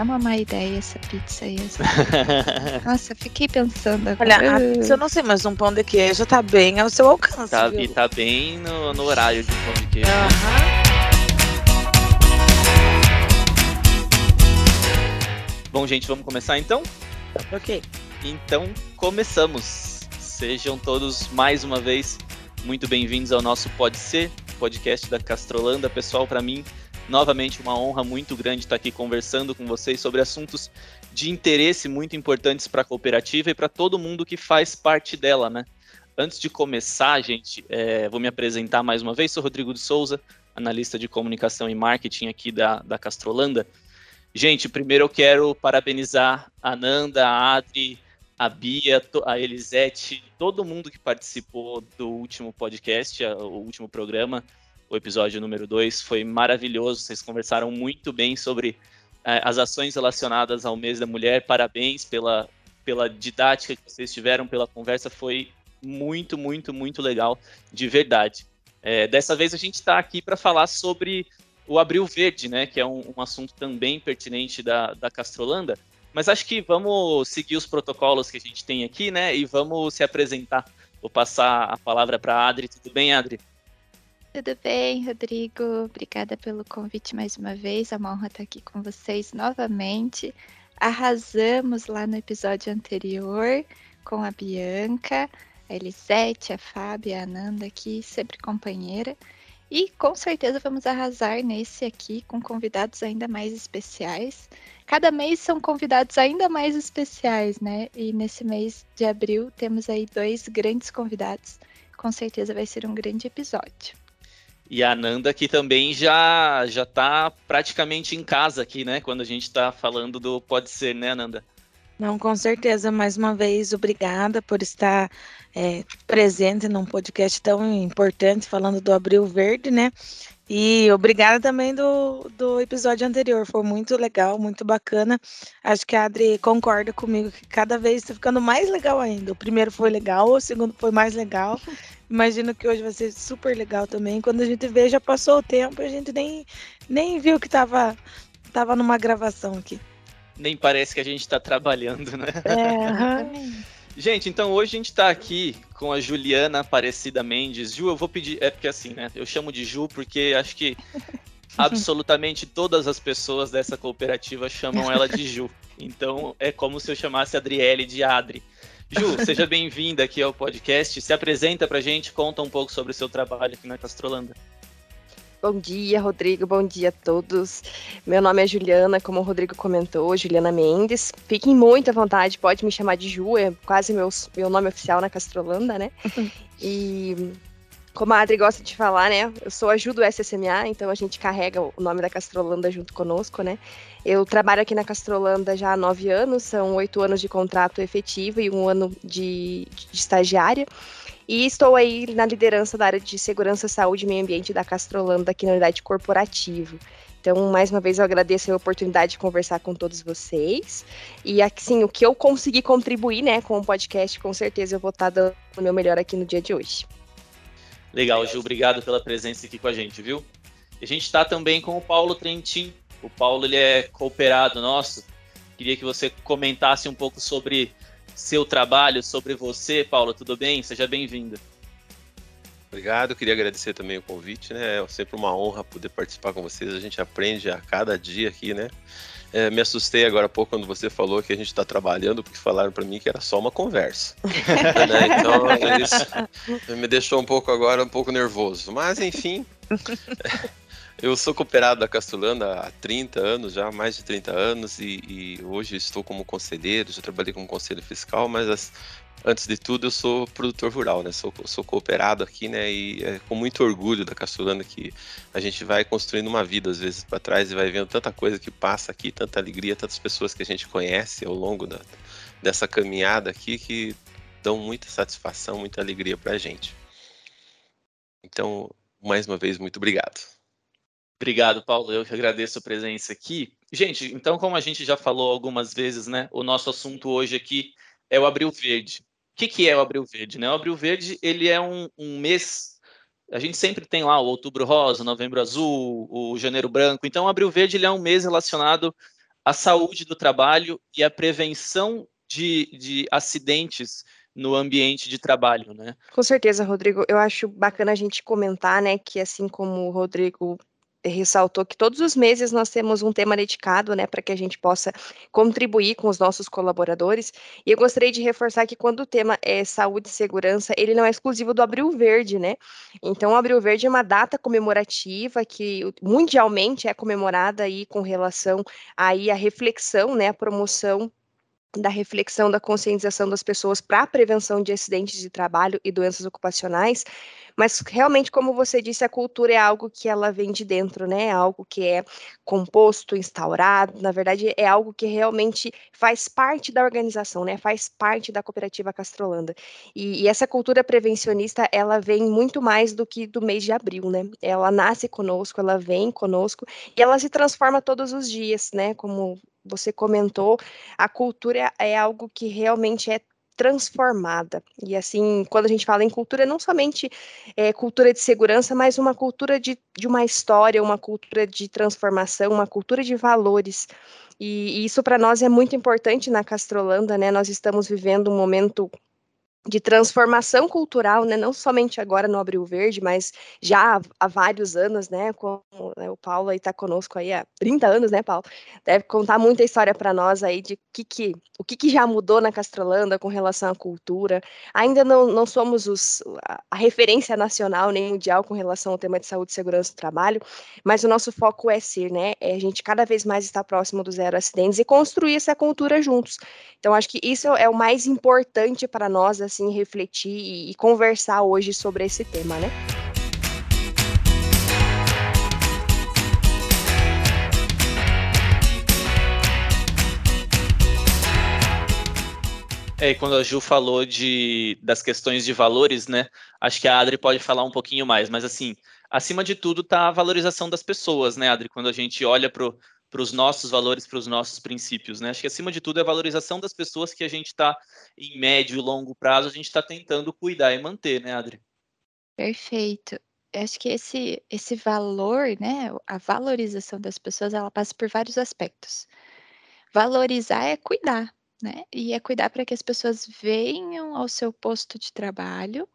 é uma má ideia essa pizza aí. Essa... Nossa, fiquei pensando agora. Olha, a pizza eu não sei, mas um pão de queijo tá bem ao seu alcance. Tá, viu? e tá bem no, no horário de pão de queijo. Aham. Bom, gente, vamos começar então? Ok. Então, começamos. Sejam todos mais uma vez muito bem-vindos ao nosso Pode Ser, podcast da Castrolanda. Pessoal, para mim, novamente uma honra muito grande estar aqui conversando com vocês sobre assuntos de interesse muito importantes para a cooperativa e para todo mundo que faz parte dela, né? Antes de começar, gente, é, vou me apresentar mais uma vez. Sou Rodrigo de Souza, analista de comunicação e marketing aqui da, da Castrolanda. Gente, primeiro eu quero parabenizar a Nanda, a Adri, a Bia, a Elisete, todo mundo que participou do último podcast, o último programa, o episódio número 2. Foi maravilhoso, vocês conversaram muito bem sobre eh, as ações relacionadas ao mês da mulher. Parabéns pela, pela didática que vocês tiveram, pela conversa. Foi muito, muito, muito legal, de verdade. É, dessa vez a gente está aqui para falar sobre o Abril Verde, né, que é um, um, assunto também pertinente da, da Castrolanda. Mas acho que vamos seguir os protocolos que a gente tem aqui, né, e vamos se apresentar. Vou passar a palavra para a Adri. Tudo bem, Adri? Tudo bem, Rodrigo? Obrigada pelo convite mais uma vez. É uma honra estar aqui com vocês novamente. Arrasamos lá no episódio anterior com a Bianca, a Elisete, a Fábia, a Ananda aqui, sempre companheira. E com certeza vamos arrasar nesse aqui com convidados ainda mais especiais. Cada mês são convidados ainda mais especiais, né? E nesse mês de abril temos aí dois grandes convidados. Com certeza vai ser um grande episódio. E a Nanda que também já já tá praticamente em casa aqui, né? Quando a gente está falando do pode ser, né, Nanda? Não, com certeza. Mais uma vez, obrigada por estar é, presente num podcast tão importante, falando do Abril Verde, né? E obrigada também do, do episódio anterior, foi muito legal, muito bacana. Acho que a Adri concorda comigo que cada vez está ficando mais legal ainda. O primeiro foi legal, o segundo foi mais legal. Imagino que hoje vai ser super legal também. Quando a gente vê, já passou o tempo, a gente nem, nem viu que estava tava numa gravação aqui nem parece que a gente está trabalhando, né? É, gente, então hoje a gente está aqui com a Juliana Aparecida Mendes. Ju, eu vou pedir, é porque assim, né? Eu chamo de Ju porque acho que absolutamente todas as pessoas dessa cooperativa chamam ela de Ju. Então é como se eu chamasse a Adriele de Adri. Ju, seja bem-vinda aqui ao podcast. Se apresenta pra gente, conta um pouco sobre o seu trabalho aqui na Castrolanda. Bom dia, Rodrigo. Bom dia a todos. Meu nome é Juliana, como o Rodrigo comentou, Juliana Mendes. Fiquem muito à vontade, pode me chamar de Ju, é quase meu, meu nome oficial na Castrolanda, né? e como a Adri gosta de falar, né? Eu sou a Ju do SSMA, então a gente carrega o nome da Castrolanda junto conosco, né? Eu trabalho aqui na Castrolanda já há nove anos, são oito anos de contrato efetivo e um ano de, de estagiária. E estou aí na liderança da área de segurança, saúde e meio ambiente da Castrolanda aqui na unidade corporativa. Então, mais uma vez, eu agradeço a oportunidade de conversar com todos vocês. E, assim, o que eu consegui contribuir, né, com o podcast, com certeza eu vou estar dando o meu melhor aqui no dia de hoje. Legal, Ju, obrigado pela presença aqui com a gente, viu? A gente está também com o Paulo Trentin. O Paulo, ele é cooperado nosso. Queria que você comentasse um pouco sobre seu trabalho, sobre você, Paulo. Tudo bem? Seja bem-vindo. Obrigado, queria agradecer também o convite, né? É sempre uma honra poder participar com vocês. A gente aprende a cada dia aqui, né? É, me assustei agora há pouco quando você falou que a gente está trabalhando, porque falaram para mim que era só uma conversa. né? Então, isso me deixou um pouco agora, um pouco nervoso. Mas, enfim, eu sou cooperado da Castulanda há 30 anos, já mais de 30 anos, e, e hoje estou como conselheiro, já trabalhei como conselho fiscal, mas as, antes de tudo eu sou produtor rural, né? Sou, sou cooperado aqui, né? E é com muito orgulho da Castulanda que a gente vai construindo uma vida às vezes para trás e vai vendo tanta coisa que passa aqui, tanta alegria, tantas pessoas que a gente conhece ao longo da, dessa caminhada aqui que dão muita satisfação, muita alegria para a gente. Então, mais uma vez, muito obrigado. Obrigado, Paulo. Eu que agradeço a presença aqui. Gente, então, como a gente já falou algumas vezes, né? O nosso assunto hoje aqui é o Abril Verde. Que, que é o Abril Verde? Né? O Abril Verde ele é um, um mês. A gente sempre tem lá o Outubro Rosa, Novembro Azul, o Janeiro Branco. Então, o Abril Verde ele é um mês relacionado a saúde do trabalho e a prevenção de, de acidentes no ambiente de trabalho, né? Com certeza, Rodrigo. Eu acho bacana a gente comentar, né, que assim como o Rodrigo ressaltou que todos os meses nós temos um tema dedicado, né, para que a gente possa contribuir com os nossos colaboradores. E eu gostaria de reforçar que quando o tema é saúde e segurança, ele não é exclusivo do Abril Verde, né? Então, o Abril Verde é uma data comemorativa que mundialmente é comemorada aí com relação aí à reflexão, né, a promoção da reflexão, da conscientização das pessoas para a prevenção de acidentes de trabalho e doenças ocupacionais, mas realmente, como você disse, a cultura é algo que ela vem de dentro, né? É algo que é composto, instaurado, na verdade, é algo que realmente faz parte da organização, né? Faz parte da cooperativa Castrolanda. E, e essa cultura prevencionista, ela vem muito mais do que do mês de abril, né? Ela nasce conosco, ela vem conosco e ela se transforma todos os dias, né? Como você comentou, a cultura é algo que realmente é transformada. E assim, quando a gente fala em cultura, não somente é, cultura de segurança, mas uma cultura de, de uma história, uma cultura de transformação, uma cultura de valores. E, e isso para nós é muito importante na Castrolanda, né? Nós estamos vivendo um momento de transformação cultural, né, não somente agora no Abril Verde, mas já há, vários anos, né, como né, o Paulo aí está conosco aí há 30 anos, né, Paulo, deve contar muita história para nós aí de que, que, o que, que já mudou na Castrolanda com relação à cultura, ainda não, não somos os, a, referência nacional nem mundial com relação ao tema de saúde segurança do trabalho, mas o nosso foco é ser, né, é a gente cada vez mais estar próximo do zero acidentes e construir essa cultura juntos, então acho que isso é o mais importante para nós, assim, refletir e, e conversar hoje sobre esse tema, né? É, e quando a Ju falou de, das questões de valores, né? Acho que a Adri pode falar um pouquinho mais, mas assim, acima de tudo está a valorização das pessoas, né, Adri? Quando a gente olha para para os nossos valores, para os nossos princípios, né? Acho que acima de tudo é a valorização das pessoas que a gente está em médio e longo prazo, a gente está tentando cuidar e manter, né, Adri? Perfeito. Acho que esse, esse valor, né, a valorização das pessoas, ela passa por vários aspectos. Valorizar é cuidar, né? E é cuidar para que as pessoas venham ao seu posto de trabalho,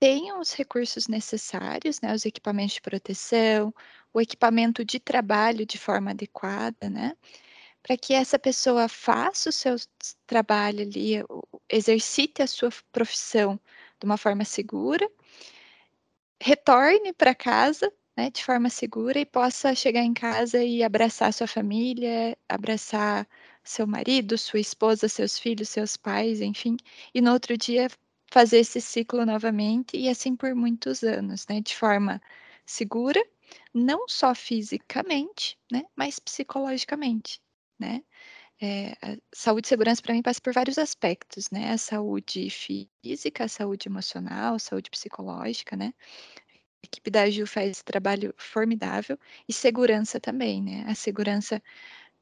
tenham os recursos necessários, né, os equipamentos de proteção, o equipamento de trabalho de forma adequada, né? Para que essa pessoa faça o seu trabalho ali, exercite a sua profissão de uma forma segura, retorne para casa né, de forma segura e possa chegar em casa e abraçar sua família, abraçar seu marido, sua esposa, seus filhos, seus pais, enfim, e no outro dia fazer esse ciclo novamente e assim por muitos anos, né, de forma segura não só fisicamente, né, mas psicologicamente, né? É, saúde e segurança para mim passa por vários aspectos, né? A saúde física, a saúde emocional, a saúde psicológica, né? A equipe da Ju faz esse trabalho formidável e segurança também, né? A segurança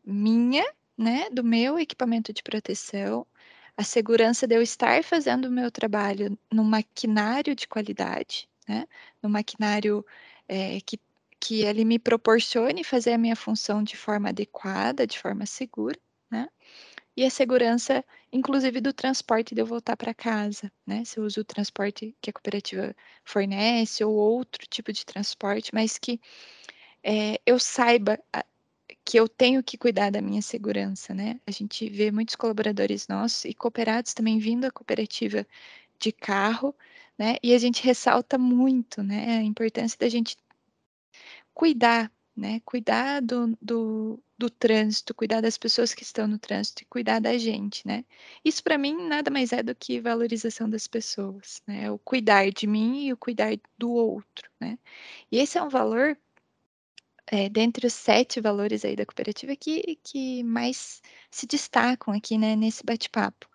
minha, né, do meu equipamento de proteção, a segurança de eu estar fazendo o meu trabalho no maquinário de qualidade, né? No maquinário é, que que ele me proporcione fazer a minha função de forma adequada, de forma segura, né? E a segurança, inclusive, do transporte de eu voltar para casa, né? Se eu uso o transporte que a cooperativa fornece ou outro tipo de transporte, mas que é, eu saiba que eu tenho que cuidar da minha segurança, né? A gente vê muitos colaboradores nossos e cooperados também vindo à cooperativa de carro, né? E a gente ressalta muito, né? A importância da gente cuidar, né? Cuidar do, do, do trânsito, cuidar das pessoas que estão no trânsito e cuidar da gente, né? Isso para mim nada mais é do que valorização das pessoas, né? O cuidar de mim e o cuidar do outro, né? E esse é um valor é, dentre os sete valores aí da cooperativa que, que mais se destacam aqui, né, nesse bate-papo.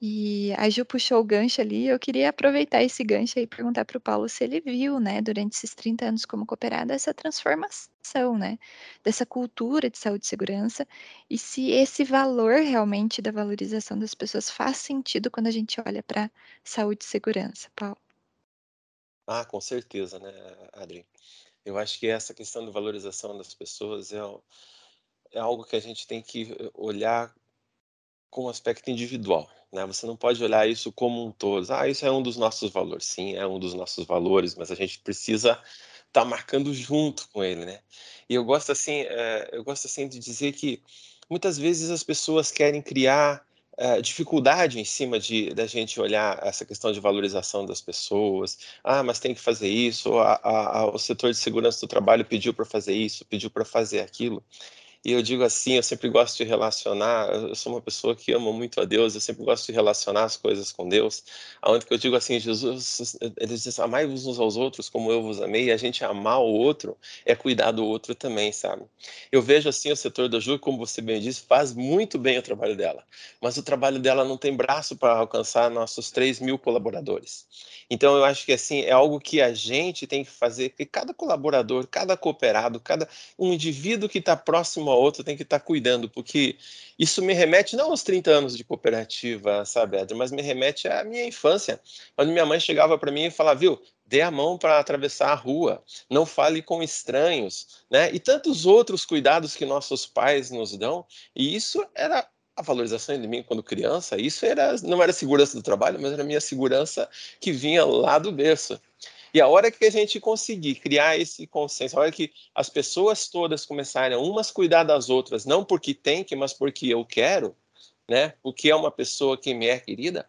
E a Ju puxou o gancho ali, eu queria aproveitar esse gancho e perguntar para o Paulo se ele viu, né, durante esses 30 anos como cooperado, essa transformação, né, dessa cultura de saúde e segurança, e se esse valor realmente da valorização das pessoas faz sentido quando a gente olha para saúde e segurança, Paulo. Ah, com certeza, né, Adri? Eu acho que essa questão da valorização das pessoas é, é algo que a gente tem que olhar com um aspecto individual. Né? Você não pode olhar isso como um todo. Ah, isso é um dos nossos valores. Sim, é um dos nossos valores, mas a gente precisa estar tá marcando junto com ele, né? E eu gosto assim, é, eu gosto assim de dizer que muitas vezes as pessoas querem criar é, dificuldade em cima de da gente olhar essa questão de valorização das pessoas. Ah, mas tem que fazer isso. A, a, a, o setor de segurança do trabalho pediu para fazer isso, pediu para fazer aquilo. E eu digo assim, eu sempre gosto de relacionar, eu sou uma pessoa que ama muito a Deus, eu sempre gosto de relacionar as coisas com Deus, aonde que eu digo assim, Jesus, ele diz, amai-vos uns aos outros como eu vos amei, e a gente amar o outro é cuidar do outro também, sabe? Eu vejo assim o setor da Ju, como você bem disse, faz muito bem o trabalho dela, mas o trabalho dela não tem braço para alcançar nossos 3 mil colaboradores. Então eu acho que assim, é algo que a gente tem que fazer, que cada colaborador, cada cooperado, cada um indivíduo que está próximo uma outra tem que estar tá cuidando, porque isso me remete não aos 30 anos de cooperativa, sabe, Edra, mas me remete à minha infância, quando minha mãe chegava para mim e falava, viu, dê a mão para atravessar a rua, não fale com estranhos, né? E tantos outros cuidados que nossos pais nos dão, e isso era a valorização de mim quando criança, isso era não era segurança do trabalho, mas era minha segurança que vinha lá do berço. E a hora que a gente conseguir criar esse consenso, a hora que as pessoas todas começarem a umas cuidar das outras, não porque tem que, mas porque eu quero, né? Porque é uma pessoa que me é querida,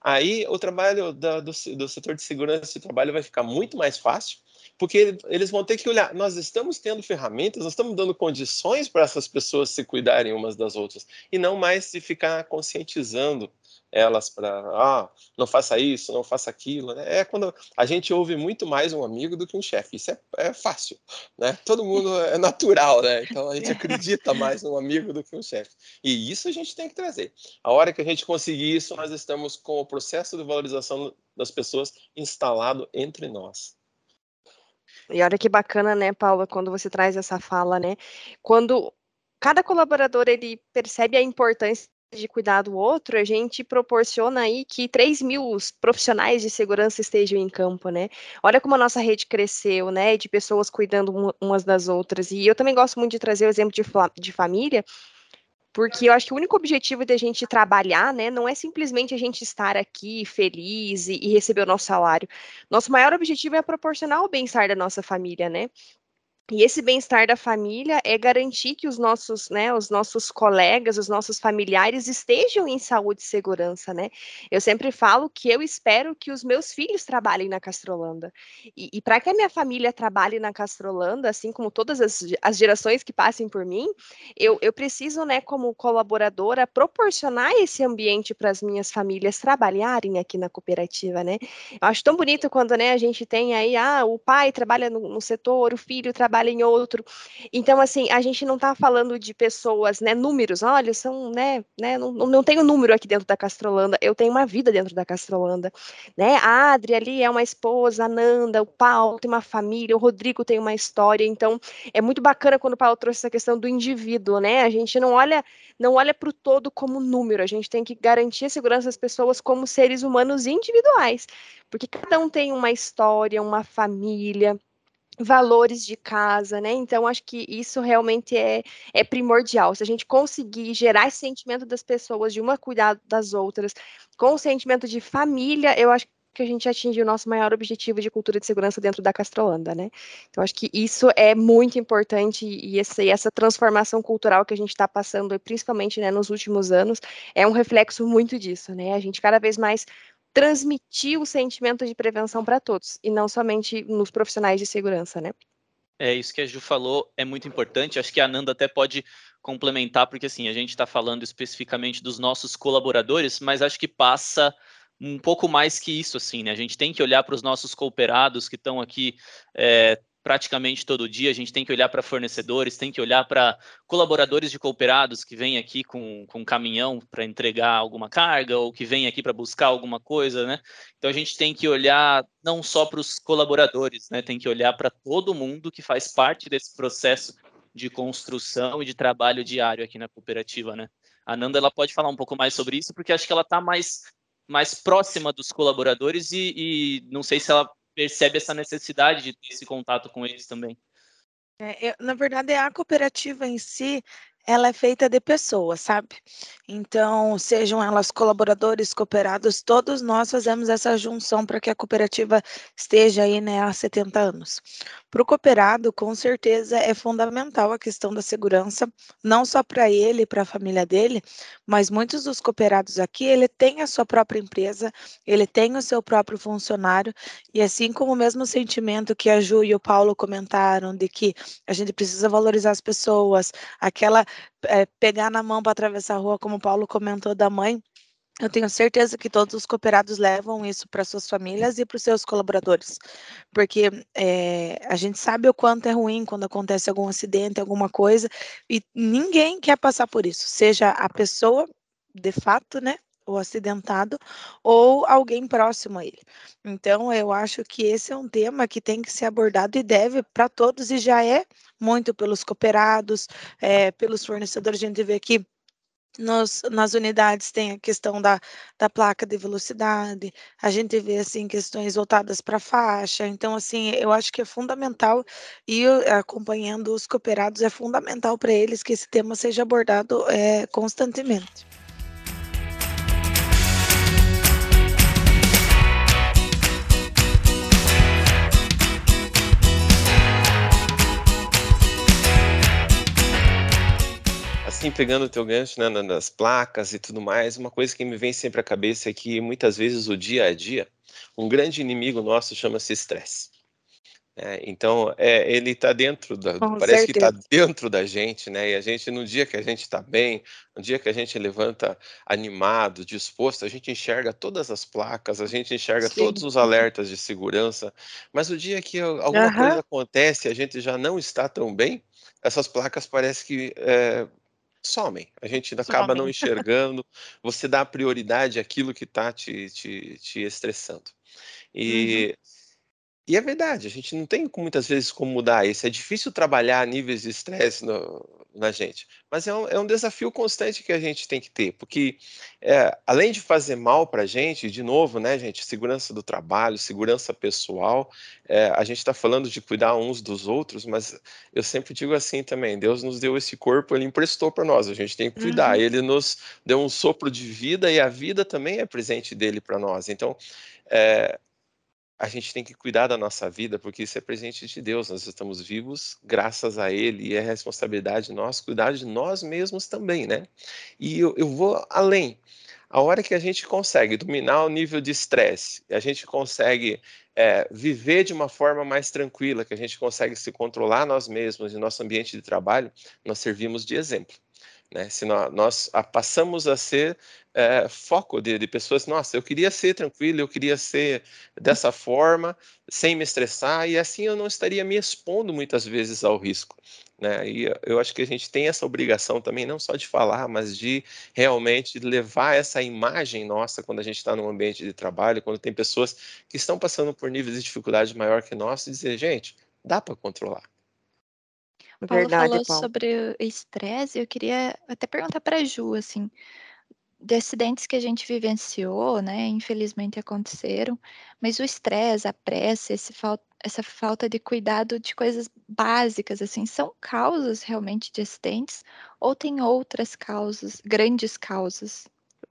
aí o trabalho da, do, do setor de segurança de trabalho vai ficar muito mais fácil, porque eles vão ter que olhar, nós estamos tendo ferramentas, nós estamos dando condições para essas pessoas se cuidarem umas das outras, e não mais se ficar conscientizando elas para, ah, não faça isso, não faça aquilo. Né? É quando a gente ouve muito mais um amigo do que um chefe. Isso é, é fácil, né? Todo mundo é natural, né? Então a gente acredita mais num amigo do que um chefe. E isso a gente tem que trazer. A hora que a gente conseguir isso, nós estamos com o processo de valorização das pessoas instalado entre nós. E olha que bacana, né, Paula, quando você traz essa fala, né? Quando cada colaborador ele percebe a importância de cuidar do outro, a gente proporciona aí que 3 mil profissionais de segurança estejam em campo, né? Olha como a nossa rede cresceu, né? De pessoas cuidando umas das outras. E eu também gosto muito de trazer o exemplo de, de família, porque eu acho que o único objetivo da gente trabalhar, né, não é simplesmente a gente estar aqui feliz e, e receber o nosso salário. Nosso maior objetivo é proporcionar o bem-estar da nossa família, né? E esse bem-estar da família é garantir que os nossos, né, os nossos colegas, os nossos familiares estejam em saúde e segurança, né? Eu sempre falo que eu espero que os meus filhos trabalhem na Castrolanda. E, e para que a minha família trabalhe na Castrolanda, assim como todas as, as gerações que passem por mim, eu, eu preciso, né, como colaboradora, proporcionar esse ambiente para as minhas famílias trabalharem aqui na cooperativa, né? Eu acho tão bonito quando, né, a gente tem aí, ah, o pai trabalha no, no setor, o filho trabalha trabalha em outro. Então, assim, a gente não está falando de pessoas, né, números, olha, são, né, né, não, não tenho número aqui dentro da Castrolanda, eu tenho uma vida dentro da Castrolanda, né, a Adri ali é uma esposa, a Nanda, o Paulo tem uma família, o Rodrigo tem uma história, então é muito bacana quando o Paulo trouxe essa questão do indivíduo, né, a gente não olha, não olha para o todo como número, a gente tem que garantir a segurança das pessoas como seres humanos individuais, porque cada um tem uma história, uma família, valores de casa, né? Então, acho que isso realmente é, é primordial. Se a gente conseguir gerar esse sentimento das pessoas de uma cuidar das outras, com o sentimento de família, eu acho que a gente atinge o nosso maior objetivo de cultura de segurança dentro da Castrolanda, né? Então, acho que isso é muito importante e essa, e essa transformação cultural que a gente está passando, principalmente né, nos últimos anos, é um reflexo muito disso, né? A gente cada vez mais transmitir o sentimento de prevenção para todos, e não somente nos profissionais de segurança, né? É, isso que a Ju falou é muito importante. Acho que a Nanda até pode complementar, porque assim, a gente está falando especificamente dos nossos colaboradores, mas acho que passa um pouco mais que isso, assim, né? A gente tem que olhar para os nossos cooperados que estão aqui é, praticamente todo dia. A gente tem que olhar para fornecedores, tem que olhar para colaboradores de cooperados que vêm aqui com, com caminhão para entregar alguma carga ou que vêm aqui para buscar alguma coisa, né? Então a gente tem que olhar não só para os colaboradores, né? Tem que olhar para todo mundo que faz parte desse processo de construção e de trabalho diário aqui na cooperativa, né? A Nanda ela pode falar um pouco mais sobre isso, porque acho que ela está mais, mais próxima dos colaboradores e, e não sei se ela percebe essa necessidade de ter esse contato com eles também. É, eu, na verdade, a cooperativa em si, ela é feita de pessoas, sabe? Então, sejam elas colaboradores, cooperados, todos nós fazemos essa junção para que a cooperativa esteja aí né, há 70 anos. Para o cooperado, com certeza, é fundamental a questão da segurança, não só para ele e para a família dele, mas muitos dos cooperados aqui, ele tem a sua própria empresa, ele tem o seu próprio funcionário, e assim como o mesmo sentimento que a Ju e o Paulo comentaram de que a gente precisa valorizar as pessoas, aquela é, pegar na mão para atravessar a rua, como o Paulo comentou da mãe, eu tenho certeza que todos os cooperados levam isso para suas famílias e para os seus colaboradores, porque é, a gente sabe o quanto é ruim quando acontece algum acidente, alguma coisa, e ninguém quer passar por isso, seja a pessoa de fato, né, o acidentado, ou alguém próximo a ele. Então, eu acho que esse é um tema que tem que ser abordado e deve para todos, e já é muito pelos cooperados, é, pelos fornecedores. A gente vê que nos, nas unidades tem a questão da, da placa de velocidade, a gente vê assim questões voltadas para faixa, então assim, eu acho que é fundamental e acompanhando os cooperados é fundamental para eles que esse tema seja abordado é, constantemente. Assim, pegando o teu gancho né, nas placas e tudo mais, uma coisa que me vem sempre à cabeça é que muitas vezes o dia a dia, um grande inimigo nosso chama-se estresse. É, então, é, ele está dentro da. Com parece certeza. que está dentro da gente, né? E a gente, no dia que a gente está bem, no dia que a gente levanta animado, disposto, a gente enxerga todas as placas, a gente enxerga Sim. todos os alertas de segurança. Mas o dia que alguma uhum. coisa acontece e a gente já não está tão bem, essas placas parece que é, somem. A gente acaba não enxergando, você dá prioridade àquilo que está te, te, te estressando. E, uhum. e é verdade, a gente não tem muitas vezes como mudar isso. É difícil trabalhar níveis de estresse na gente. Mas é um, é um, desafio constante que a gente tem que ter, porque é, além de fazer mal para a gente, de novo, né, gente, segurança do trabalho, segurança pessoal, é, a gente está falando de cuidar uns dos outros, mas eu sempre digo assim também: Deus nos deu esse corpo, Ele emprestou para nós, a gente tem que cuidar. Uhum. Ele nos deu um sopro de vida e a vida também é presente dele para nós. Então, é, a gente tem que cuidar da nossa vida, porque isso é presente de Deus. Nós estamos vivos graças a Ele e é responsabilidade nossa cuidar de nós mesmos também, né? E eu, eu vou além. A hora que a gente consegue dominar o nível de estresse, a gente consegue é, viver de uma forma mais tranquila, que a gente consegue se controlar nós mesmos em nosso ambiente de trabalho, nós servimos de exemplo. Né? Se nós, nós passamos a ser é, foco de, de, pessoas, nossa, eu queria ser tranquilo, eu queria ser dessa forma, sem me estressar, e assim eu não estaria me expondo muitas vezes ao risco. Né? E eu acho que a gente tem essa obrigação também, não só de falar, mas de realmente levar essa imagem nossa quando a gente está num ambiente de trabalho, quando tem pessoas que estão passando por níveis de dificuldade maior que nós, e dizer, gente, dá para controlar. Paulo Verdade, falou Paulo. sobre o estresse, eu queria até perguntar para a Ju, assim, de acidentes que a gente vivenciou, né, infelizmente aconteceram, mas o estresse, a pressa, fal essa falta de cuidado de coisas básicas, assim, são causas realmente de acidentes ou tem outras causas, grandes causas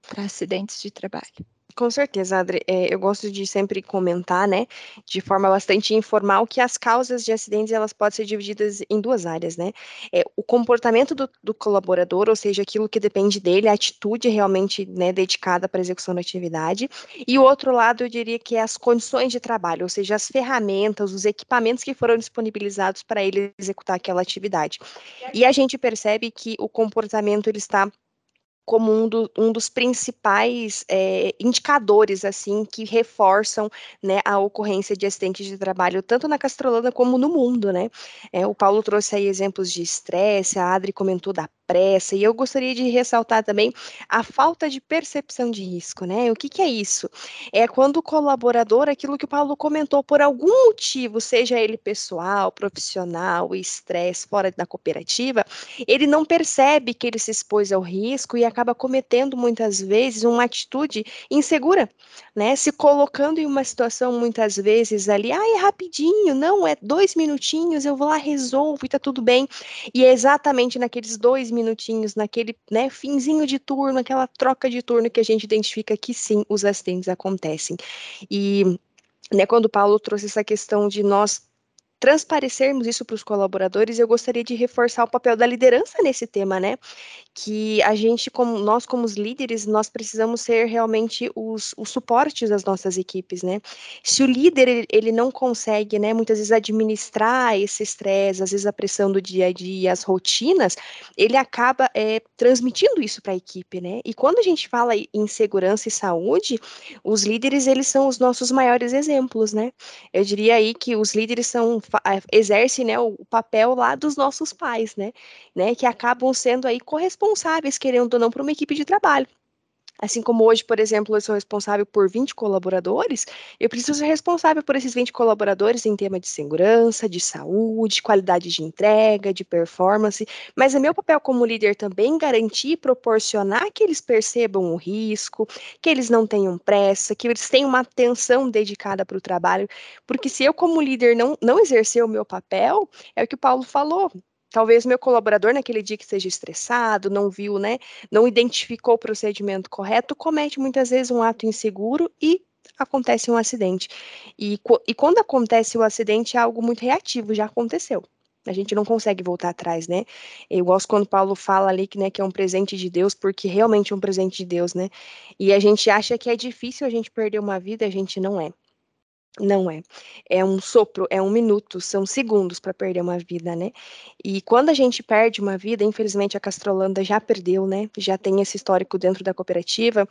para acidentes de trabalho? Com certeza, Adri. É, eu gosto de sempre comentar, né, de forma bastante informal, que as causas de acidentes elas podem ser divididas em duas áreas, né? É, o comportamento do, do, colaborador, ou seja, aquilo que depende dele, a atitude realmente né, dedicada para a execução da atividade, e o outro lado eu diria que é as condições de trabalho, ou seja, as ferramentas, os equipamentos que foram disponibilizados para ele executar aquela atividade. E a gente percebe que o comportamento ele está como um, do, um dos principais é, indicadores assim que reforçam né, a ocorrência de acidentes de trabalho tanto na Castrolanda como no mundo, né? É, o Paulo trouxe aí exemplos de estresse, a Adri comentou da pressa, e eu gostaria de ressaltar também a falta de percepção de risco, né? O que, que é isso? É quando o colaborador, aquilo que o Paulo comentou, por algum motivo, seja ele pessoal, profissional, estresse, fora da cooperativa, ele não percebe que ele se expôs ao risco e acaba cometendo muitas vezes uma atitude insegura, né? Se colocando em uma situação muitas vezes ali, ah, é rapidinho, não, é dois minutinhos, eu vou lá, resolvo e tá tudo bem. E é exatamente naqueles dois minutinhos, naquele né, finzinho de turno, aquela troca de turno que a gente identifica que sim, os acidentes acontecem. E né, quando o Paulo trouxe essa questão de nós transparecermos isso para os colaboradores, eu gostaria de reforçar o papel da liderança nesse tema, né? Que a gente, como nós como os líderes, nós precisamos ser realmente os, os suportes das nossas equipes, né? Se o líder ele, ele não consegue, né, muitas vezes administrar esse estresse, às vezes a pressão do dia a dia, as rotinas, ele acaba é, transmitindo isso para a equipe, né? E quando a gente fala em segurança e saúde, os líderes eles são os nossos maiores exemplos, né? Eu diria aí que os líderes são exerce né, o papel lá dos nossos pais, né, né, que acabam sendo aí corresponsáveis, querendo ou não, por uma equipe de trabalho. Assim como hoje, por exemplo, eu sou responsável por 20 colaboradores, eu preciso ser responsável por esses 20 colaboradores em tema de segurança, de saúde, qualidade de entrega, de performance, mas é meu papel como líder também garantir e proporcionar que eles percebam o risco, que eles não tenham pressa, que eles tenham uma atenção dedicada para o trabalho, porque se eu como líder não, não exercer o meu papel, é o que o Paulo falou, Talvez meu colaborador naquele dia que esteja estressado, não viu, né, não identificou o procedimento correto, comete muitas vezes um ato inseguro e acontece um acidente. E, e quando acontece o acidente é algo muito reativo, já aconteceu. A gente não consegue voltar atrás, né? Eu gosto quando Paulo fala ali que, né, que é um presente de Deus, porque realmente é um presente de Deus, né? E a gente acha que é difícil a gente perder uma vida, a gente não é. Não é. É um sopro, é um minuto, são segundos para perder uma vida, né? E quando a gente perde uma vida, infelizmente a Castrolanda já perdeu, né? Já tem esse histórico dentro da cooperativa.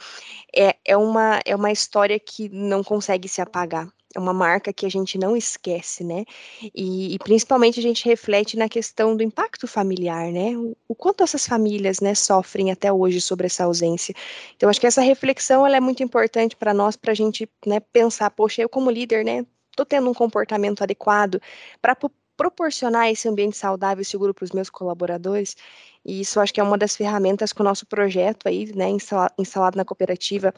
É, é, uma, é uma história que não consegue se apagar é uma marca que a gente não esquece, né? E, e, principalmente a gente reflete na questão do impacto familiar, né? O, o, quanto essas famílias, né, sofrem até hoje sobre essa ausência. Então, acho que essa reflexão ela é muito importante para nós, para a gente, né, pensar, poxa, eu como líder, né, estou tendo um comportamento adequado para proporcionar esse ambiente saudável e seguro para os meus colaboradores. E isso acho que é uma das ferramentas que o nosso projeto aí, né, instalado na cooperativa,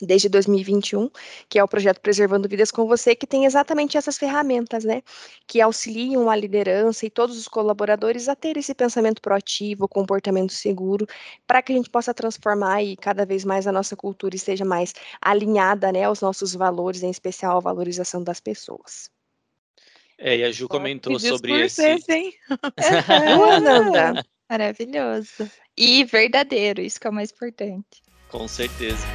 desde 2021, que é o projeto Preservando Vidas com Você, que tem exatamente essas ferramentas, né, que auxiliam a liderança e todos os colaboradores a ter esse pensamento proativo, comportamento seguro, para que a gente possa transformar e cada vez mais a nossa cultura esteja mais alinhada, né, aos nossos valores, em especial a valorização das pessoas. É, e a Ju comentou sobre esse... hein? Maravilhoso. E verdadeiro, isso que é o mais importante. Com certeza.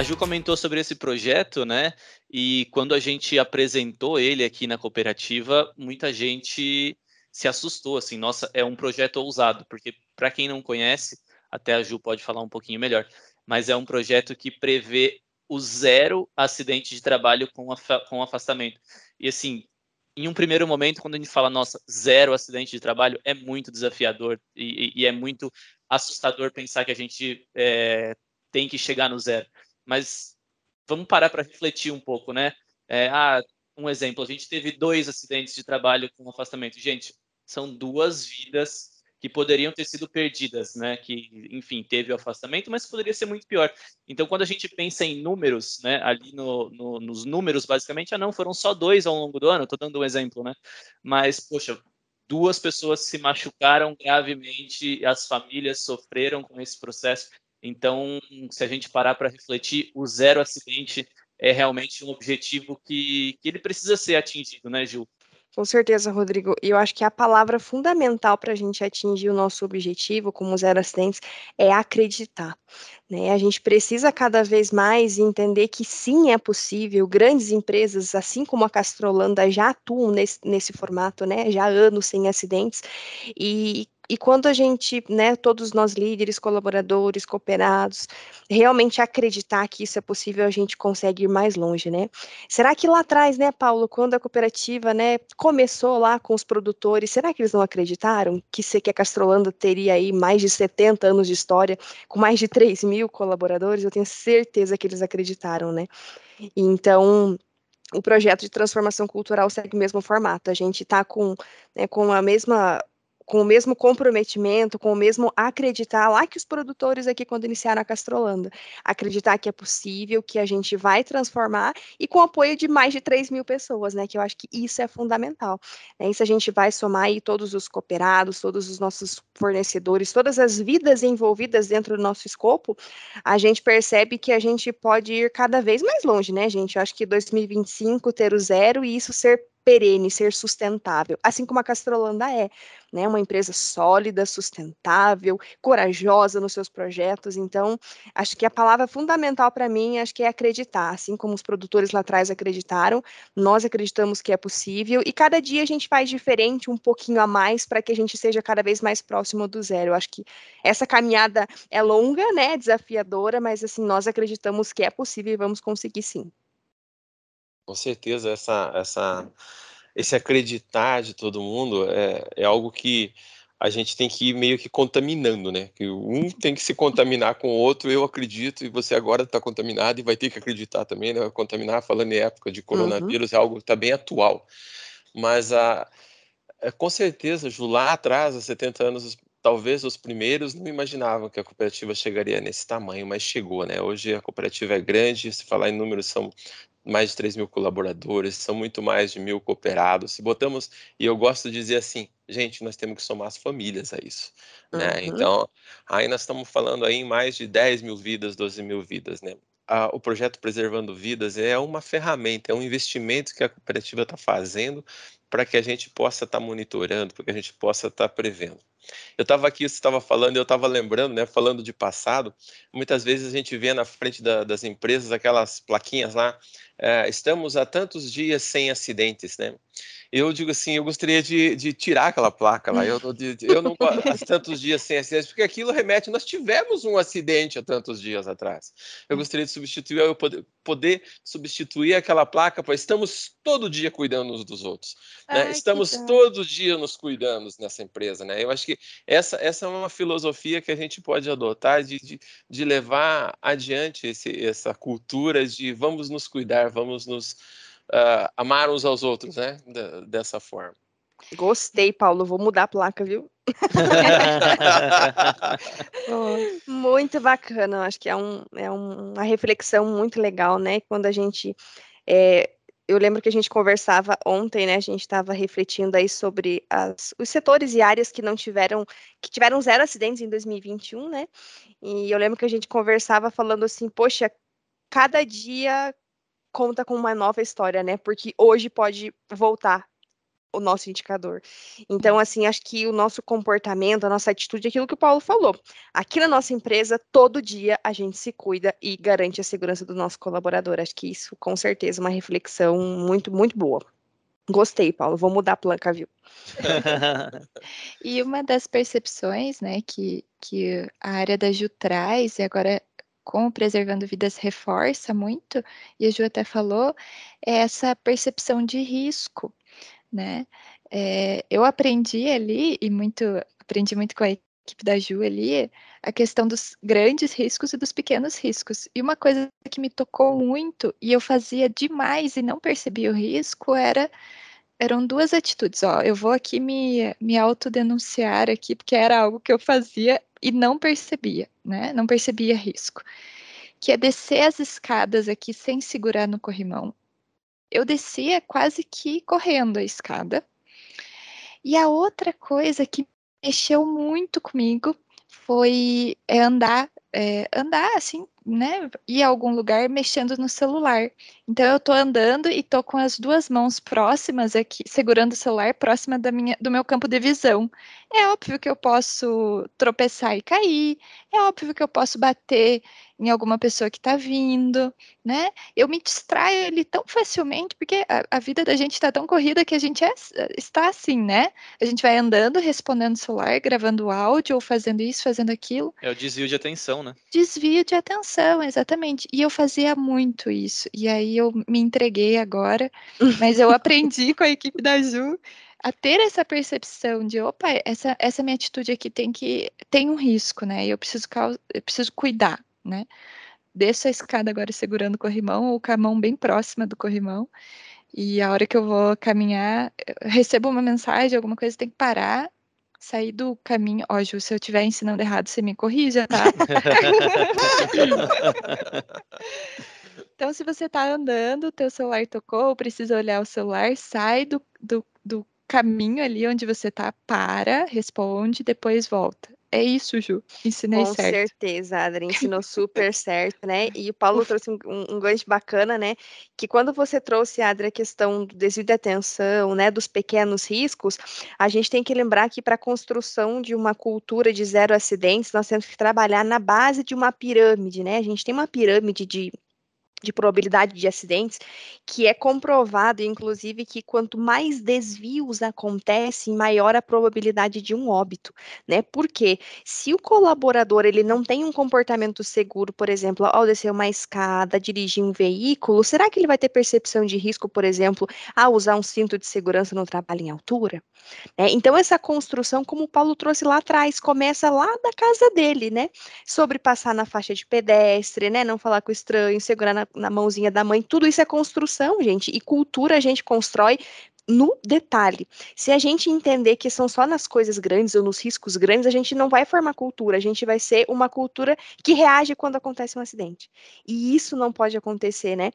A Ju comentou sobre esse projeto, né? E quando a gente apresentou ele aqui na cooperativa, muita gente se assustou, assim, nossa, é um projeto ousado, porque para quem não conhece, até a Ju pode falar um pouquinho melhor, mas é um projeto que prevê o zero acidente de trabalho com, com afastamento. E assim, em um primeiro momento, quando a gente fala, nossa, zero acidente de trabalho, é muito desafiador e, e é muito assustador pensar que a gente é, tem que chegar no zero mas vamos parar para refletir um pouco, né? É, ah, um exemplo, a gente teve dois acidentes de trabalho com afastamento. Gente, são duas vidas que poderiam ter sido perdidas, né? Que, enfim, teve o afastamento, mas poderia ser muito pior. Então, quando a gente pensa em números, né? Ali no, no, nos números, basicamente, ah, não, foram só dois ao longo do ano, estou dando um exemplo, né? Mas, poxa, duas pessoas se machucaram gravemente, as famílias sofreram com esse processo. Então, se a gente parar para refletir, o zero acidente é realmente um objetivo que, que ele precisa ser atingido, né, Gil? Com certeza, Rodrigo. E eu acho que a palavra fundamental para a gente atingir o nosso objetivo como zero acidentes é acreditar. Né? A gente precisa cada vez mais entender que sim é possível. Grandes empresas, assim como a Castrolanda, já atuam nesse, nesse formato, né? já há anos sem acidentes. E e quando a gente, né, todos nós líderes, colaboradores, cooperados, realmente acreditar que isso é possível, a gente consegue ir mais longe, né? Será que lá atrás, né, Paulo, quando a cooperativa, né, começou lá com os produtores, será que eles não acreditaram que, que a Castrolanda teria aí mais de 70 anos de história, com mais de 3 mil colaboradores? Eu tenho certeza que eles acreditaram, né? Então, o projeto de transformação cultural segue o mesmo formato. A gente está com, né, com a mesma com o mesmo comprometimento, com o mesmo acreditar lá que os produtores aqui quando iniciaram a Castrolanda, acreditar que é possível, que a gente vai transformar e com o apoio de mais de 3 mil pessoas, né, que eu acho que isso é fundamental. Né, isso a gente vai somar aí todos os cooperados, todos os nossos fornecedores, todas as vidas envolvidas dentro do nosso escopo, a gente percebe que a gente pode ir cada vez mais longe, né, gente? Eu acho que 2025 ter o zero e isso ser perene, ser sustentável, assim como a Castrolanda é, né? Uma empresa sólida, sustentável, corajosa nos seus projetos. Então, acho que a palavra fundamental para mim, acho que é acreditar, assim como os produtores lá atrás acreditaram, nós acreditamos que é possível e cada dia a gente faz diferente, um pouquinho a mais para que a gente seja cada vez mais próximo do zero. Eu acho que essa caminhada é longa, né? Desafiadora, mas assim, nós acreditamos que é possível e vamos conseguir sim. Com certeza, essa, essa, esse acreditar de todo mundo é, é algo que a gente tem que ir meio que contaminando, né? Que um tem que se contaminar com o outro, eu acredito, e você agora está contaminado e vai ter que acreditar também, né? Contaminar, falando em época de uhum. coronavírus, uhum. é algo que está bem atual. Mas a, é, com certeza, Ju, lá atrás, há 70 anos, talvez os primeiros não imaginavam que a cooperativa chegaria nesse tamanho, mas chegou, né? Hoje a cooperativa é grande, se falar em números, são mais de 3 mil colaboradores, são muito mais de mil cooperados. Se botamos, e eu gosto de dizer assim, gente, nós temos que somar as famílias a isso, né? Uhum. Então, aí nós estamos falando aí em mais de 10 mil vidas, 12 mil vidas, né? o projeto Preservando Vidas é uma ferramenta, é um investimento que a cooperativa está fazendo para que a gente possa estar tá monitorando, para que a gente possa estar tá prevendo. Eu estava aqui, você estava falando, eu estava lembrando, né, falando de passado, muitas vezes a gente vê na frente da, das empresas aquelas plaquinhas lá, é, estamos há tantos dias sem acidentes, né? eu digo assim, eu gostaria de, de tirar aquela placa lá. Eu, de, eu não há tantos dias sem acidente, porque aquilo remete. Nós tivemos um acidente há tantos dias atrás. Eu gostaria de substituir, eu poder, poder substituir aquela placa, pois estamos todo dia cuidando uns dos outros. Né? Ai, estamos todo dia nos cuidando nessa empresa. Né? Eu acho que essa, essa é uma filosofia que a gente pode adotar de, de, de levar adiante esse, essa cultura de vamos nos cuidar, vamos nos uh, amar uns aos outros, né? D dessa forma. Gostei, Paulo. Vou mudar a placa, viu? muito bacana. Acho que é, um, é uma reflexão muito legal, né? Quando a gente. É, eu lembro que a gente conversava ontem, né? A gente estava refletindo aí sobre as, os setores e áreas que não tiveram, que tiveram zero acidentes em 2021, né? E eu lembro que a gente conversava falando assim, poxa, cada dia conta com uma nova história, né? Porque hoje pode voltar o nosso indicador. Então, assim, acho que o nosso comportamento, a nossa atitude, é aquilo que o Paulo falou. Aqui na nossa empresa, todo dia a gente se cuida e garante a segurança do nosso colaborador. Acho que isso, com certeza, é uma reflexão muito, muito boa. Gostei, Paulo. Vou mudar a placa, viu? e uma das percepções, né, que, que a área da Ju traz, e agora com o Preservando Vidas reforça muito, e a Ju até falou, é essa percepção de risco, né? É, eu aprendi ali, e muito, aprendi muito com a equipe da Ju ali, a questão dos grandes riscos e dos pequenos riscos. E uma coisa que me tocou muito, e eu fazia demais e não percebia o risco, era eram duas atitudes. Ó, eu vou aqui me, me autodenunciar aqui, porque era algo que eu fazia e não percebia, né? Não percebia risco. Que é descer as escadas aqui sem segurar no corrimão. Eu descia quase que correndo a escada. E a outra coisa que mexeu muito comigo foi é andar, é, andar assim né, ir a algum lugar mexendo no celular. Então eu tô andando e tô com as duas mãos próximas aqui, segurando o celular próxima da minha, do meu campo de visão. É óbvio que eu posso tropeçar e cair, é óbvio que eu posso bater em alguma pessoa que está vindo, né? Eu me distraio ali tão facilmente, porque a, a vida da gente está tão corrida que a gente é, está assim, né? A gente vai andando, respondendo celular, gravando áudio, ou fazendo isso, fazendo aquilo. É o desvio de atenção, né? Desvio de atenção, exatamente. E eu fazia muito isso. E aí eu me entreguei agora, mas eu aprendi com a equipe da Ju a ter essa percepção de, opa, essa, essa minha atitude aqui tem que tem um risco, né? Eu preciso eu preciso cuidar, né? desço a escada agora segurando o corrimão ou com a mão bem próxima do corrimão. E a hora que eu vou caminhar, eu recebo uma mensagem, alguma coisa, tem que parar, sair do caminho. Ó, Ju, se eu estiver ensinando errado, você me corrija, tá? então, se você tá andando, teu celular tocou, precisa olhar o celular, sai do, do, do caminho ali onde você tá, para, responde, depois volta. É isso, Ju. Ensinei Com certo. certeza, Adri, ensinou super certo, né? E o Paulo trouxe um, um gancho bacana, né? Que quando você trouxe, Adri, a questão do desvio de atenção, né? Dos pequenos riscos, a gente tem que lembrar que para a construção de uma cultura de zero acidentes, nós temos que trabalhar na base de uma pirâmide, né? A gente tem uma pirâmide de de probabilidade de acidentes, que é comprovado, inclusive, que quanto mais desvios acontecem, maior a probabilidade de um óbito, né? Porque se o colaborador ele não tem um comportamento seguro, por exemplo, ao descer uma escada, dirigir um veículo, será que ele vai ter percepção de risco, por exemplo, ao usar um cinto de segurança no trabalho em altura? É, então, essa construção, como o Paulo trouxe lá atrás, começa lá da casa dele, né? Sobre passar na faixa de pedestre, né? Não falar com estranho, segurar na na mãozinha da mãe, tudo isso é construção, gente, e cultura a gente constrói no detalhe. Se a gente entender que são só nas coisas grandes ou nos riscos grandes, a gente não vai formar cultura, a gente vai ser uma cultura que reage quando acontece um acidente. E isso não pode acontecer, né?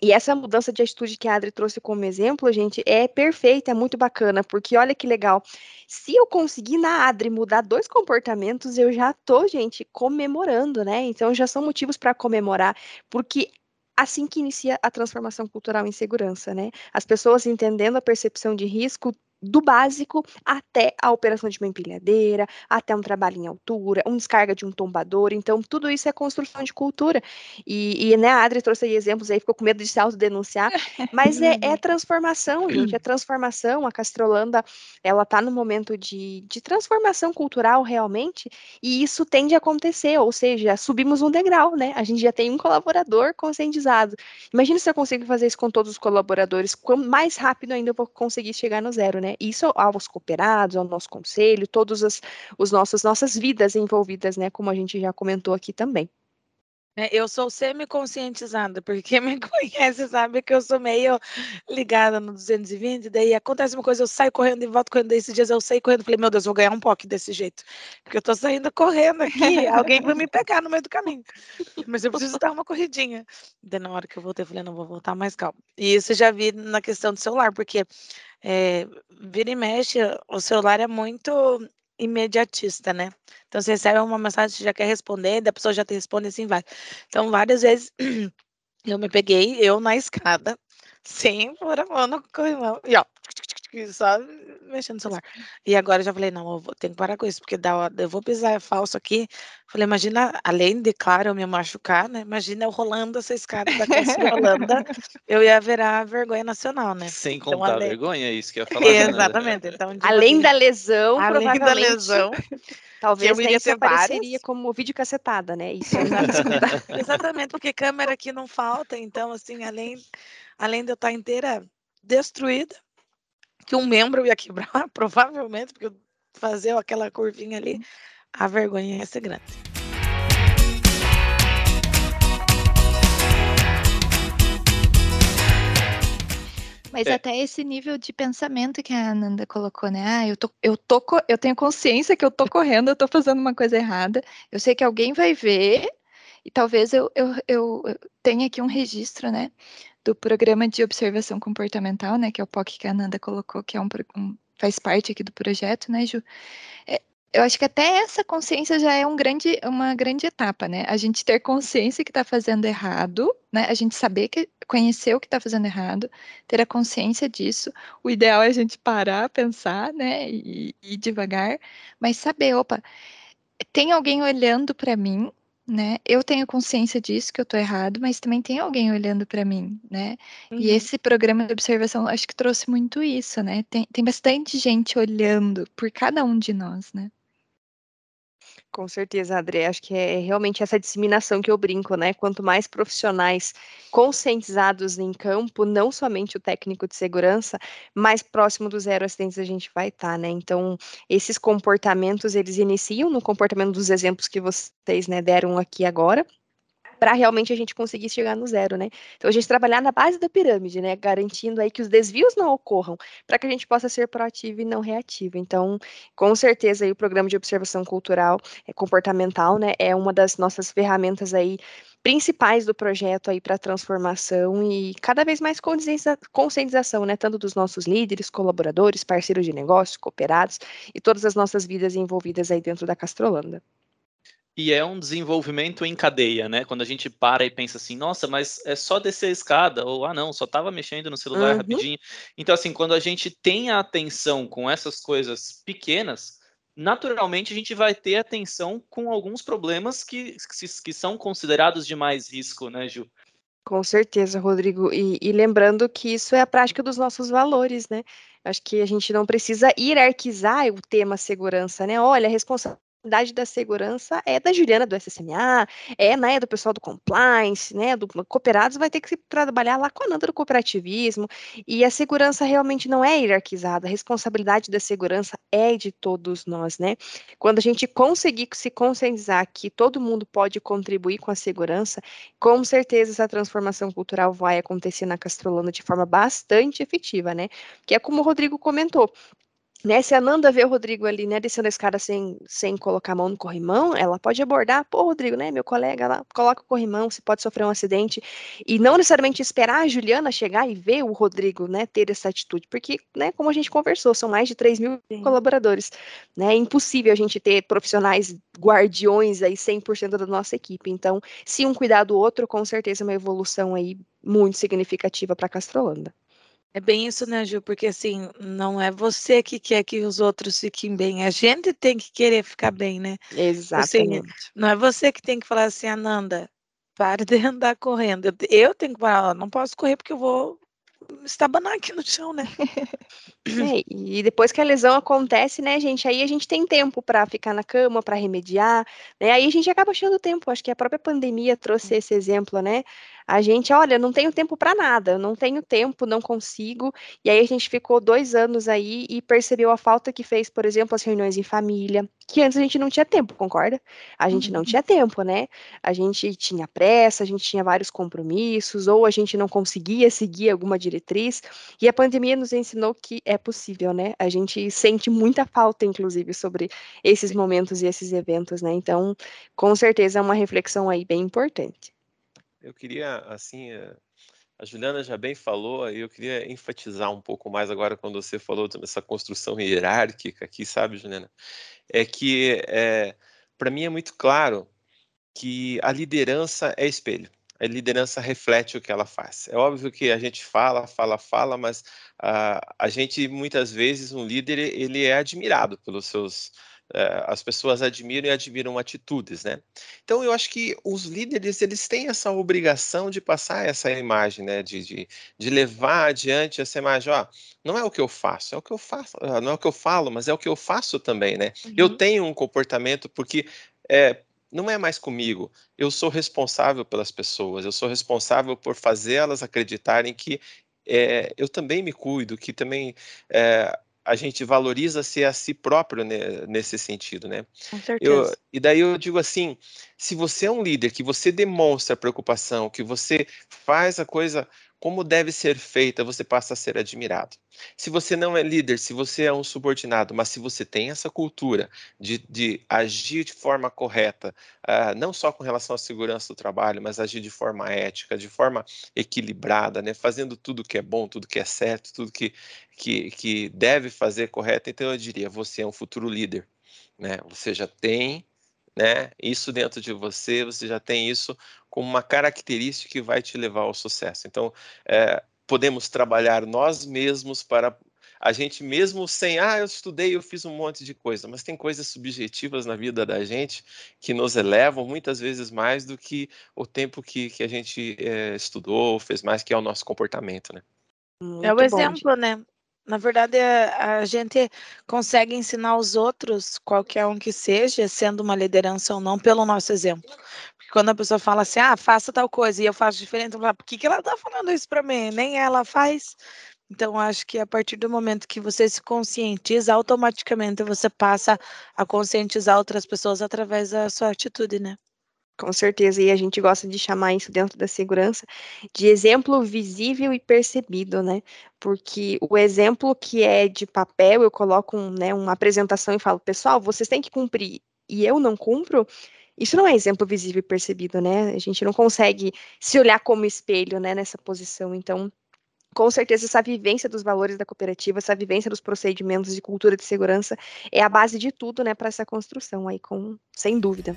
E essa mudança de atitude que a Adri trouxe como exemplo, gente, é perfeita, é muito bacana, porque olha que legal. Se eu conseguir na Adri mudar dois comportamentos, eu já tô, gente, comemorando, né? Então já são motivos para comemorar, porque assim que inicia a transformação cultural em segurança, né? As pessoas entendendo a percepção de risco do básico até a operação de uma empilhadeira, até um trabalho em altura, um descarga de um tombador. Então, tudo isso é construção de cultura. E, e né, a Adri trouxe aí exemplos aí, ficou com medo de se autodenunciar, mas é, é transformação, gente, é transformação. A Castrolanda, ela está no momento de, de transformação cultural realmente, e isso tende a acontecer, ou seja, subimos um degrau, né? A gente já tem um colaborador conscientizado. Imagina se eu consigo fazer isso com todos os colaboradores, quanto mais rápido ainda eu vou conseguir chegar no zero, né? Isso aos cooperados, ao nosso conselho, todas as os nossas vidas envolvidas, né? Como a gente já comentou aqui também. É, eu sou semi-conscientizada, porque quem me conhece sabe que eu sou meio ligada no 220, daí acontece uma coisa, eu saio correndo e volto correndo, daí esses dias eu saí correndo, falei, meu Deus, vou ganhar um POC desse jeito, porque eu tô saindo correndo aqui, alguém vai me pegar no meio do caminho, mas eu preciso dar uma corridinha. Daí na hora que eu voltei, eu falei, não, vou voltar mais calmo. E isso eu já vi na questão do celular, porque é, vira e mexe, o celular é muito imediatista, né? Então você recebe uma mensagem, você já quer responder, da pessoa já te responde assim vai. Então várias vezes eu me peguei, eu na escada, sem pôr a mão no corrimão, e ó, só mexendo no celular. E agora eu já falei, não, eu vou, tenho que parar com isso, porque dá, eu vou pisar falso aqui. Falei, imagina, além de, claro, eu me machucar, né? Imagina eu rolando essa escada da Holanda, eu ia virar vergonha nacional, né? Sem então, contar além... vergonha, é isso que eu ia falar. Né? Exatamente. Então, além da lesão, além provavelmente... da lesão, Talvez eu iria isso apareceria várias. como vídeo cacetada, né? Isso Exatamente, porque câmera aqui não falta, então, assim, além, além de eu estar inteira destruída, que um membro ia quebrar, provavelmente, porque fazer aquela curvinha ali, a vergonha ia ser grande. Mas é. até esse nível de pensamento que a Ananda colocou, né? Ah, eu, tô, eu, tô, eu tenho consciência que eu tô correndo, eu tô fazendo uma coisa errada. Eu sei que alguém vai ver, e talvez eu, eu, eu tenha aqui um registro, né? Do programa de observação comportamental, né, que é o POC que a Ananda colocou, que é um, um faz parte aqui do projeto, né, Ju? É, eu acho que até essa consciência já é um grande, uma grande etapa, né? A gente ter consciência que está fazendo errado, né? A gente saber que conhecer o que está fazendo errado, ter a consciência disso. O ideal é a gente parar, pensar, né? E, e devagar, mas saber, opa, tem alguém olhando para mim né? Eu tenho consciência disso que eu tô errado, mas também tem alguém olhando para mim, né? Uhum. E esse programa de observação acho que trouxe muito isso, né? Tem, tem bastante gente olhando por cada um de nós, né? Com certeza, André. Acho que é realmente essa disseminação que eu brinco, né? Quanto mais profissionais conscientizados em campo, não somente o técnico de segurança, mais próximo do zero acidentes a gente vai estar, tá, né? Então, esses comportamentos, eles iniciam no comportamento dos exemplos que vocês né, deram aqui agora, para realmente a gente conseguir chegar no zero, né? Então a gente trabalhar na base da pirâmide, né? Garantindo aí que os desvios não ocorram, para que a gente possa ser proativo e não reativo. Então, com certeza aí o programa de observação cultural é comportamental, né? É uma das nossas ferramentas aí principais do projeto aí para transformação e cada vez mais conscientização, né, tanto dos nossos líderes, colaboradores, parceiros de negócio, cooperados e todas as nossas vidas envolvidas aí dentro da Castrolanda. E é um desenvolvimento em cadeia, né? Quando a gente para e pensa assim, nossa, mas é só descer a escada, ou ah, não, só estava mexendo no celular uhum. rapidinho. Então, assim, quando a gente tem a atenção com essas coisas pequenas, naturalmente a gente vai ter atenção com alguns problemas que, que são considerados de mais risco, né, Ju? Com certeza, Rodrigo. E, e, lembrando que isso é a prática dos nossos valores, né? Acho que a gente não precisa hierarquizar o tema segurança, né? Olha, a responsabilidade responsabilidade da segurança é da Juliana do SSMA, é né, do pessoal do compliance, né, do cooperados, vai ter que trabalhar lá com a Nanda do cooperativismo, e a segurança realmente não é hierarquizada, a responsabilidade da segurança é de todos nós, né? Quando a gente conseguir se conscientizar que todo mundo pode contribuir com a segurança, com certeza essa transformação cultural vai acontecer na Castrolana de forma bastante efetiva, né? Que é como o Rodrigo comentou, né, se a Nanda vê o Rodrigo ali, né, descendo a escada sem, sem colocar a mão no corrimão, ela pode abordar, pô, Rodrigo, né, meu colega lá, coloca o corrimão, se pode sofrer um acidente, e não necessariamente esperar a Juliana chegar e ver o Rodrigo, né, ter essa atitude, porque, né, como a gente conversou, são mais de 3 mil Sim. colaboradores, né, é impossível a gente ter profissionais guardiões aí 100% da nossa equipe, então, se um cuidar do outro, com certeza é uma evolução aí muito significativa para a Castrolanda. É bem isso, né, Ju? Porque assim, não é você que quer que os outros fiquem bem, a gente tem que querer ficar bem, né? Assim, Exatamente. Assim, não é você que tem que falar assim, Ananda, pare de andar correndo. Eu tenho que falar, não posso correr porque eu vou estabanar aqui no chão, né? É, e depois que a lesão acontece, né, gente, aí a gente tem tempo para ficar na cama, para remediar, né? Aí a gente acaba achando tempo. Acho que a própria pandemia trouxe esse exemplo, né? A gente, olha, não tenho tempo para nada, não tenho tempo, não consigo. E aí a gente ficou dois anos aí e percebeu a falta que fez, por exemplo, as reuniões em família, que antes a gente não tinha tempo, concorda? A gente uhum. não tinha tempo, né? A gente tinha pressa, a gente tinha vários compromissos, ou a gente não conseguia seguir alguma diretriz. E a pandemia nos ensinou que é possível, né? A gente sente muita falta, inclusive, sobre esses momentos e esses eventos, né? Então, com certeza é uma reflexão aí bem importante. Eu queria, assim, eh, a Juliana já bem falou, aí eu queria enfatizar um pouco mais agora quando você falou dessa construção hierárquica aqui, sabe, Juliana? É que, é, eh, para mim, é muito claro que a liderança é espelho. A liderança reflete o que ela faz. É óbvio que a gente fala, fala, fala, mas uh, a gente, muitas vezes, um líder, ele é admirado pelos seus as pessoas admiram e admiram atitudes, né? Então eu acho que os líderes eles têm essa obrigação de passar essa imagem, né? De, de, de levar adiante essa imagem, ó, não é o que eu faço, é o que eu faço, ah, não é o que eu falo, mas é o que eu faço também, né? Uhum. Eu tenho um comportamento porque é, não é mais comigo. Eu sou responsável pelas pessoas, eu sou responsável por fazê-las acreditarem que é, eu também me cuido, que também é, a gente valoriza ser a si próprio né, nesse sentido, né? Com certeza. Eu, e daí eu digo assim, se você é um líder, que você demonstra preocupação, que você faz a coisa como deve ser feita, você passa a ser admirado. Se você não é líder, se você é um subordinado, mas se você tem essa cultura de, de agir de forma correta, uh, não só com relação à segurança do trabalho, mas agir de forma ética, de forma equilibrada, né, fazendo tudo que é bom, tudo que é certo, tudo que, que, que deve fazer correto, então eu diria, você é um futuro líder. Né? Você já tem né? Isso dentro de você, você já tem isso como uma característica que vai te levar ao sucesso. Então, é, podemos trabalhar nós mesmos para a gente mesmo sem, ah, eu estudei, eu fiz um monte de coisa, mas tem coisas subjetivas na vida da gente que nos elevam muitas vezes mais do que o tempo que, que a gente é, estudou, fez mais, que é o nosso comportamento, né? Muito é o exemplo, né? Na verdade, a, a gente consegue ensinar os outros, qualquer um que seja, sendo uma liderança ou não, pelo nosso exemplo. Porque quando a pessoa fala assim, ah, faça tal coisa, e eu faço diferente, eu falo, por que, que ela está falando isso para mim? Nem ela faz. Então, acho que a partir do momento que você se conscientiza, automaticamente você passa a conscientizar outras pessoas através da sua atitude, né? Com certeza, e a gente gosta de chamar isso dentro da segurança de exemplo visível e percebido, né? Porque o exemplo que é de papel, eu coloco um, né, uma apresentação e falo, pessoal, vocês têm que cumprir, e eu não cumpro, isso não é exemplo visível e percebido, né? A gente não consegue se olhar como espelho, né, nessa posição. Então, com certeza, essa vivência dos valores da cooperativa, essa vivência dos procedimentos de cultura de segurança é a base de tudo, né, para essa construção aí, com, sem dúvida.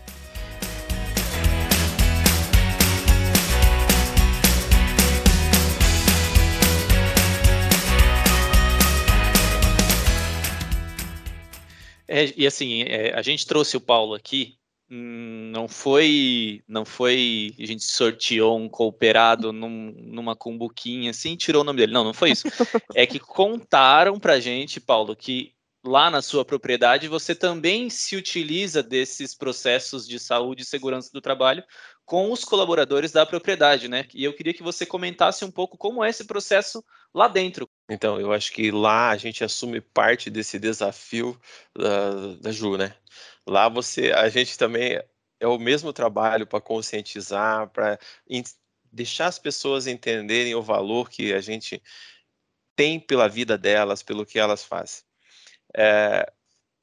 É, e assim, é, a gente trouxe o Paulo aqui, hum, não foi, não foi, a gente sorteou um cooperado num, numa cumbuquinha assim, tirou o nome dele. Não, não foi isso. É que contaram pra gente, Paulo, que lá na sua propriedade você também se utiliza desses processos de saúde e segurança do trabalho com os colaboradores da propriedade, né? E eu queria que você comentasse um pouco como é esse processo lá dentro. Então, eu acho que lá a gente assume parte desse desafio da, da Ju, né? Lá você, a gente também é o mesmo trabalho para conscientizar, para deixar as pessoas entenderem o valor que a gente tem pela vida delas, pelo que elas fazem. É,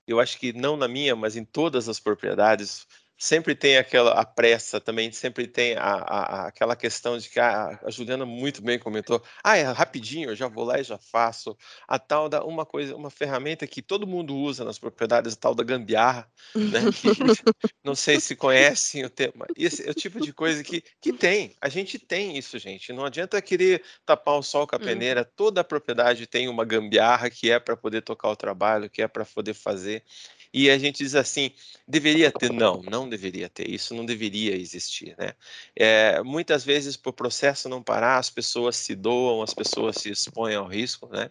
eu acho que não na minha, mas em todas as propriedades, sempre tem aquela a pressa também, sempre tem a, a, aquela questão de que a, a, Juliana muito bem comentou, ah, é rapidinho, eu já vou lá e já faço. A tal da uma coisa, uma ferramenta que todo mundo usa nas propriedades, a tal da gambiarra, né? Que, não sei se conhecem o tema. Esse é o tipo de coisa que, que tem. A gente tem isso, gente. Não adianta querer tapar o sol com a hum. peneira. Toda a propriedade tem uma gambiarra que é para poder tocar o trabalho, que é para poder fazer e a gente diz assim, deveria ter, não, não deveria ter, isso não deveria existir, né? É, muitas vezes, por processo não parar, as pessoas se doam, as pessoas se expõem ao risco, né?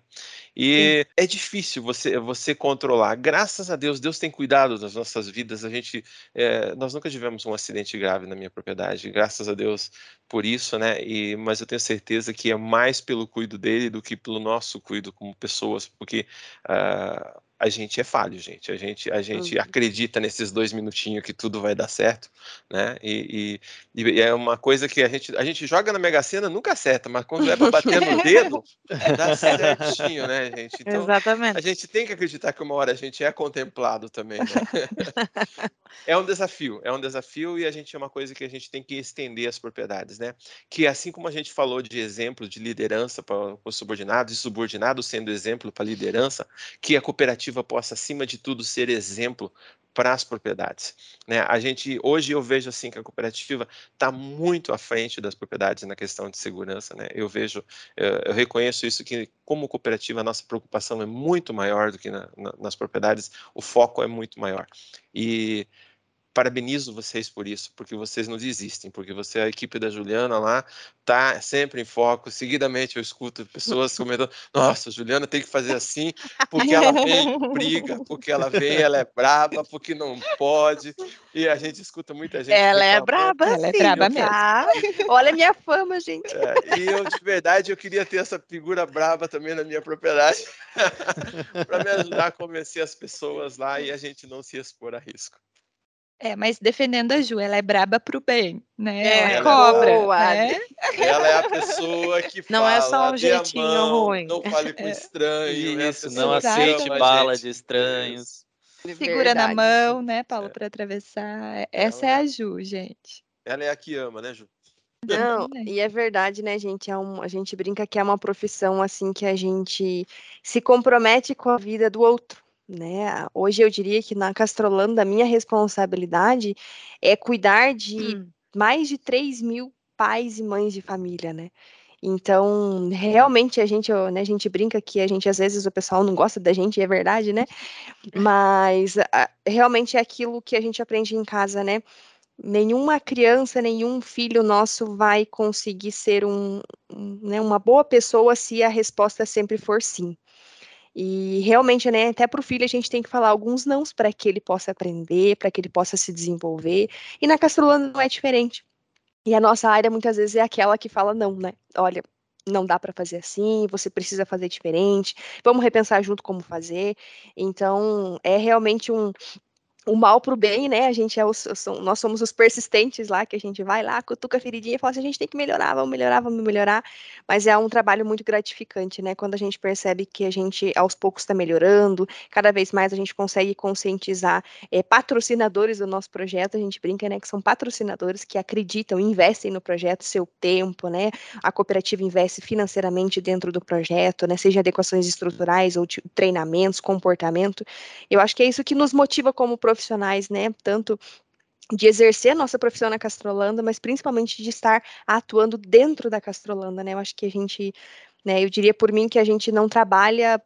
E Sim. é difícil você, você controlar. Graças a Deus, Deus tem cuidado das nossas vidas. A gente, é, nós nunca tivemos um acidente grave na minha propriedade, graças a Deus por isso, né? E, mas eu tenho certeza que é mais pelo cuido dele do que pelo nosso cuido como pessoas, porque uh, a gente é falho, gente. A gente, a gente uhum. acredita nesses dois minutinhos que tudo vai dar certo, né? E, e, e, é uma coisa que a gente, a gente joga na Mega Sena, nunca acerta, mas quando é para bater no dedo, dá certinho, né, gente? Então, Exatamente. A gente tem que acreditar que uma hora a gente é contemplado também, né? é um desafio, é um desafio e a gente é uma coisa que a gente tem que estender as propriedades, né? Que assim como a gente falou de exemplo de liderança para os subordinados e subordinados sendo exemplo para liderança, que a cooperativa possa, acima de tudo, ser exemplo para as propriedades. Né? A gente hoje eu vejo assim que a cooperativa está muito à frente das propriedades na questão de segurança. Né? Eu vejo, eu, eu reconheço isso que como cooperativa a nossa preocupação é muito maior do que na, na, nas propriedades. O foco é muito maior e parabenizo vocês por isso, porque vocês não desistem, porque você, a equipe da Juliana lá, tá sempre em foco. Seguidamente eu escuto pessoas comentando: nossa, Juliana tem que fazer assim, porque ela vem, briga, porque ela vem, ela é braba, porque não pode. E a gente escuta muita gente. Ela é braba, ela é braba mesmo. Tá? Olha a minha fama, gente. É, e eu, de verdade, eu queria ter essa figura braba também na minha propriedade, para me ajudar a convencer as pessoas lá e a gente não se expor a risco. É, mas defendendo a Ju, ela é braba pro bem, né? É, ela é cobra. Boa, né? Ela é a pessoa que não fala, é só um jeitinho mão, ruim. Não fale com é. estranho. Isso, não aceite bala de estranhos. Segura na mão, né, Paulo, é. para atravessar. Essa ela, é a Ju, gente. Ela é a que ama, né, Ju? Não, e é verdade, né, gente? É um, a gente brinca que é uma profissão assim que a gente se compromete com a vida do outro né? Hoje eu diria que na Castrolanda a minha responsabilidade é cuidar de hum. mais de 3 mil pais e mães de família, né? Então, realmente a gente, né, a gente brinca que a gente às vezes o pessoal não gosta da gente, é verdade, né? Mas a, realmente é aquilo que a gente aprende em casa, né? Nenhuma criança, nenhum filho nosso vai conseguir ser um, um né, uma boa pessoa se a resposta sempre for sim. E realmente, né, até para o filho a gente tem que falar alguns nãos para que ele possa aprender, para que ele possa se desenvolver. E na Castrolana não é diferente. E a nossa área muitas vezes é aquela que fala não, né? Olha, não dá para fazer assim, você precisa fazer diferente, vamos repensar junto como fazer. Então, é realmente um, o mal para o bem, né? A gente é os, nós somos os persistentes lá, que a gente vai lá, cutuca a feridinha e fala assim, a gente tem que melhorar, vamos melhorar, vamos melhorar. Mas é um trabalho muito gratificante, né? Quando a gente percebe que a gente aos poucos está melhorando, cada vez mais a gente consegue conscientizar é, patrocinadores do nosso projeto, a gente brinca, né? Que são patrocinadores que acreditam, investem no projeto, seu tempo, né? A cooperativa investe financeiramente dentro do projeto, né? Seja adequações estruturais ou treinamentos, comportamento. Eu acho que é isso que nos motiva como profissionais, né? Tanto de exercer a nossa profissão na Castrolanda, mas principalmente de estar atuando dentro da Castrolanda, né? Eu acho que a gente, né, eu diria por mim que a gente não trabalha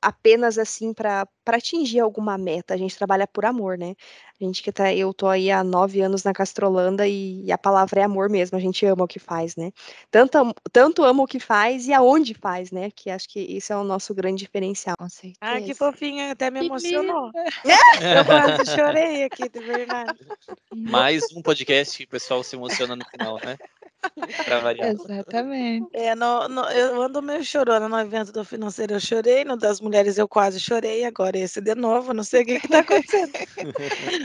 apenas assim para atingir alguma meta. A gente trabalha por amor, né? A gente que tá, eu tô aí há nove anos na Castrolanda e, e, a palavra é amor mesmo. A gente ama o que faz, né? Tanto, tanto ama o que faz e aonde faz, né? Que acho que isso é o nosso grande diferencial. Ah, que fofinha, até me emocionou. eu quase chorei aqui, de verdade. Mais um podcast que o pessoal se emociona no final, né? Exatamente. É, no, no, eu ando meio chorando no evento do financeiro, eu chorei, no das mulheres eu quase chorei, agora esse de novo, não sei o que está acontecendo.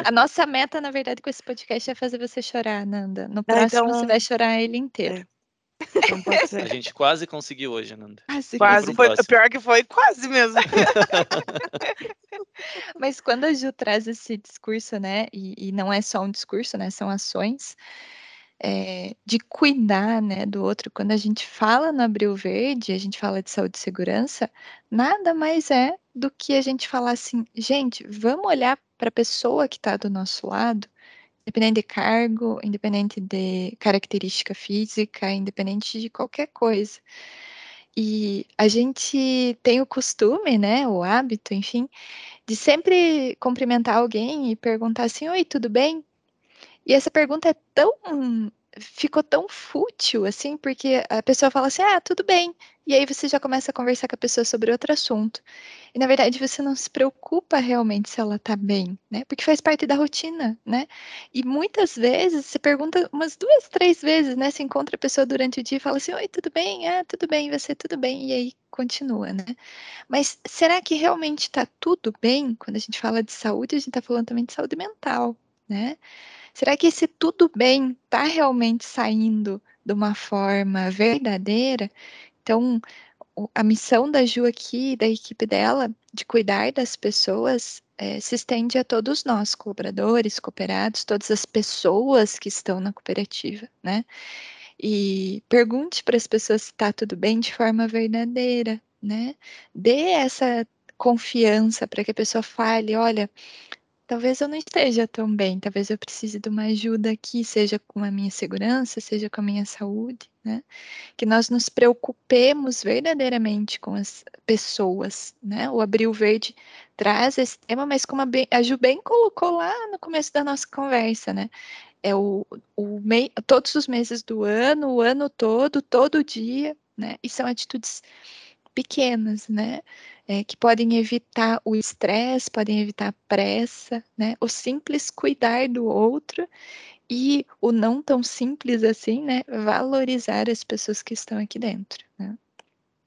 A nossa meta, na verdade, com esse podcast é fazer você chorar, Nanda. No ah, próximo então... você vai chorar ele inteiro. É. Então a gente quase conseguiu hoje, Nanda. Quase, quase foi, o pior que foi, quase mesmo. Mas quando a Ju traz esse discurso, né, e, e não é só um discurso, né, são ações, é, de cuidar né, do outro. Quando a gente fala no Abril Verde, a gente fala de saúde e segurança, nada mais é do que a gente falar assim, gente, vamos olhar para a pessoa que está do nosso lado, independente de cargo, independente de característica física, independente de qualquer coisa. E a gente tem o costume, né, o hábito, enfim, de sempre cumprimentar alguém e perguntar assim: Oi, tudo bem? E essa pergunta é tão ficou tão fútil assim, porque a pessoa fala assim: "Ah, tudo bem". E aí você já começa a conversar com a pessoa sobre outro assunto. E na verdade você não se preocupa realmente se ela tá bem, né? Porque faz parte da rotina, né? E muitas vezes você pergunta umas duas, três vezes, né? Você encontra a pessoa durante o dia e fala assim: "Oi, tudo bem? Ah, tudo bem, você tudo bem?". E aí continua, né? Mas será que realmente está tudo bem? Quando a gente fala de saúde, a gente está falando também de saúde mental, né? Será que esse tudo bem está realmente saindo de uma forma verdadeira? Então, a missão da Ju aqui, da equipe dela, de cuidar das pessoas, é, se estende a todos nós, colaboradores, cooperados, todas as pessoas que estão na cooperativa, né? E pergunte para as pessoas se está tudo bem de forma verdadeira, né? Dê essa confiança para que a pessoa fale, olha, talvez eu não esteja tão bem, talvez eu precise de uma ajuda aqui, seja com a minha segurança, seja com a minha saúde, né? Que nós nos preocupemos verdadeiramente com as pessoas, né? O Abril Verde traz esse tema, mas como a, Ju bem colocou lá no começo da nossa conversa, né? É o, o mei, todos os meses do ano, o ano todo, todo dia, né? E são atitudes pequenas, né? é, que podem evitar o estresse, podem evitar a pressa, né? O simples cuidar do outro e o não tão simples assim, né? Valorizar as pessoas que estão aqui dentro. Né?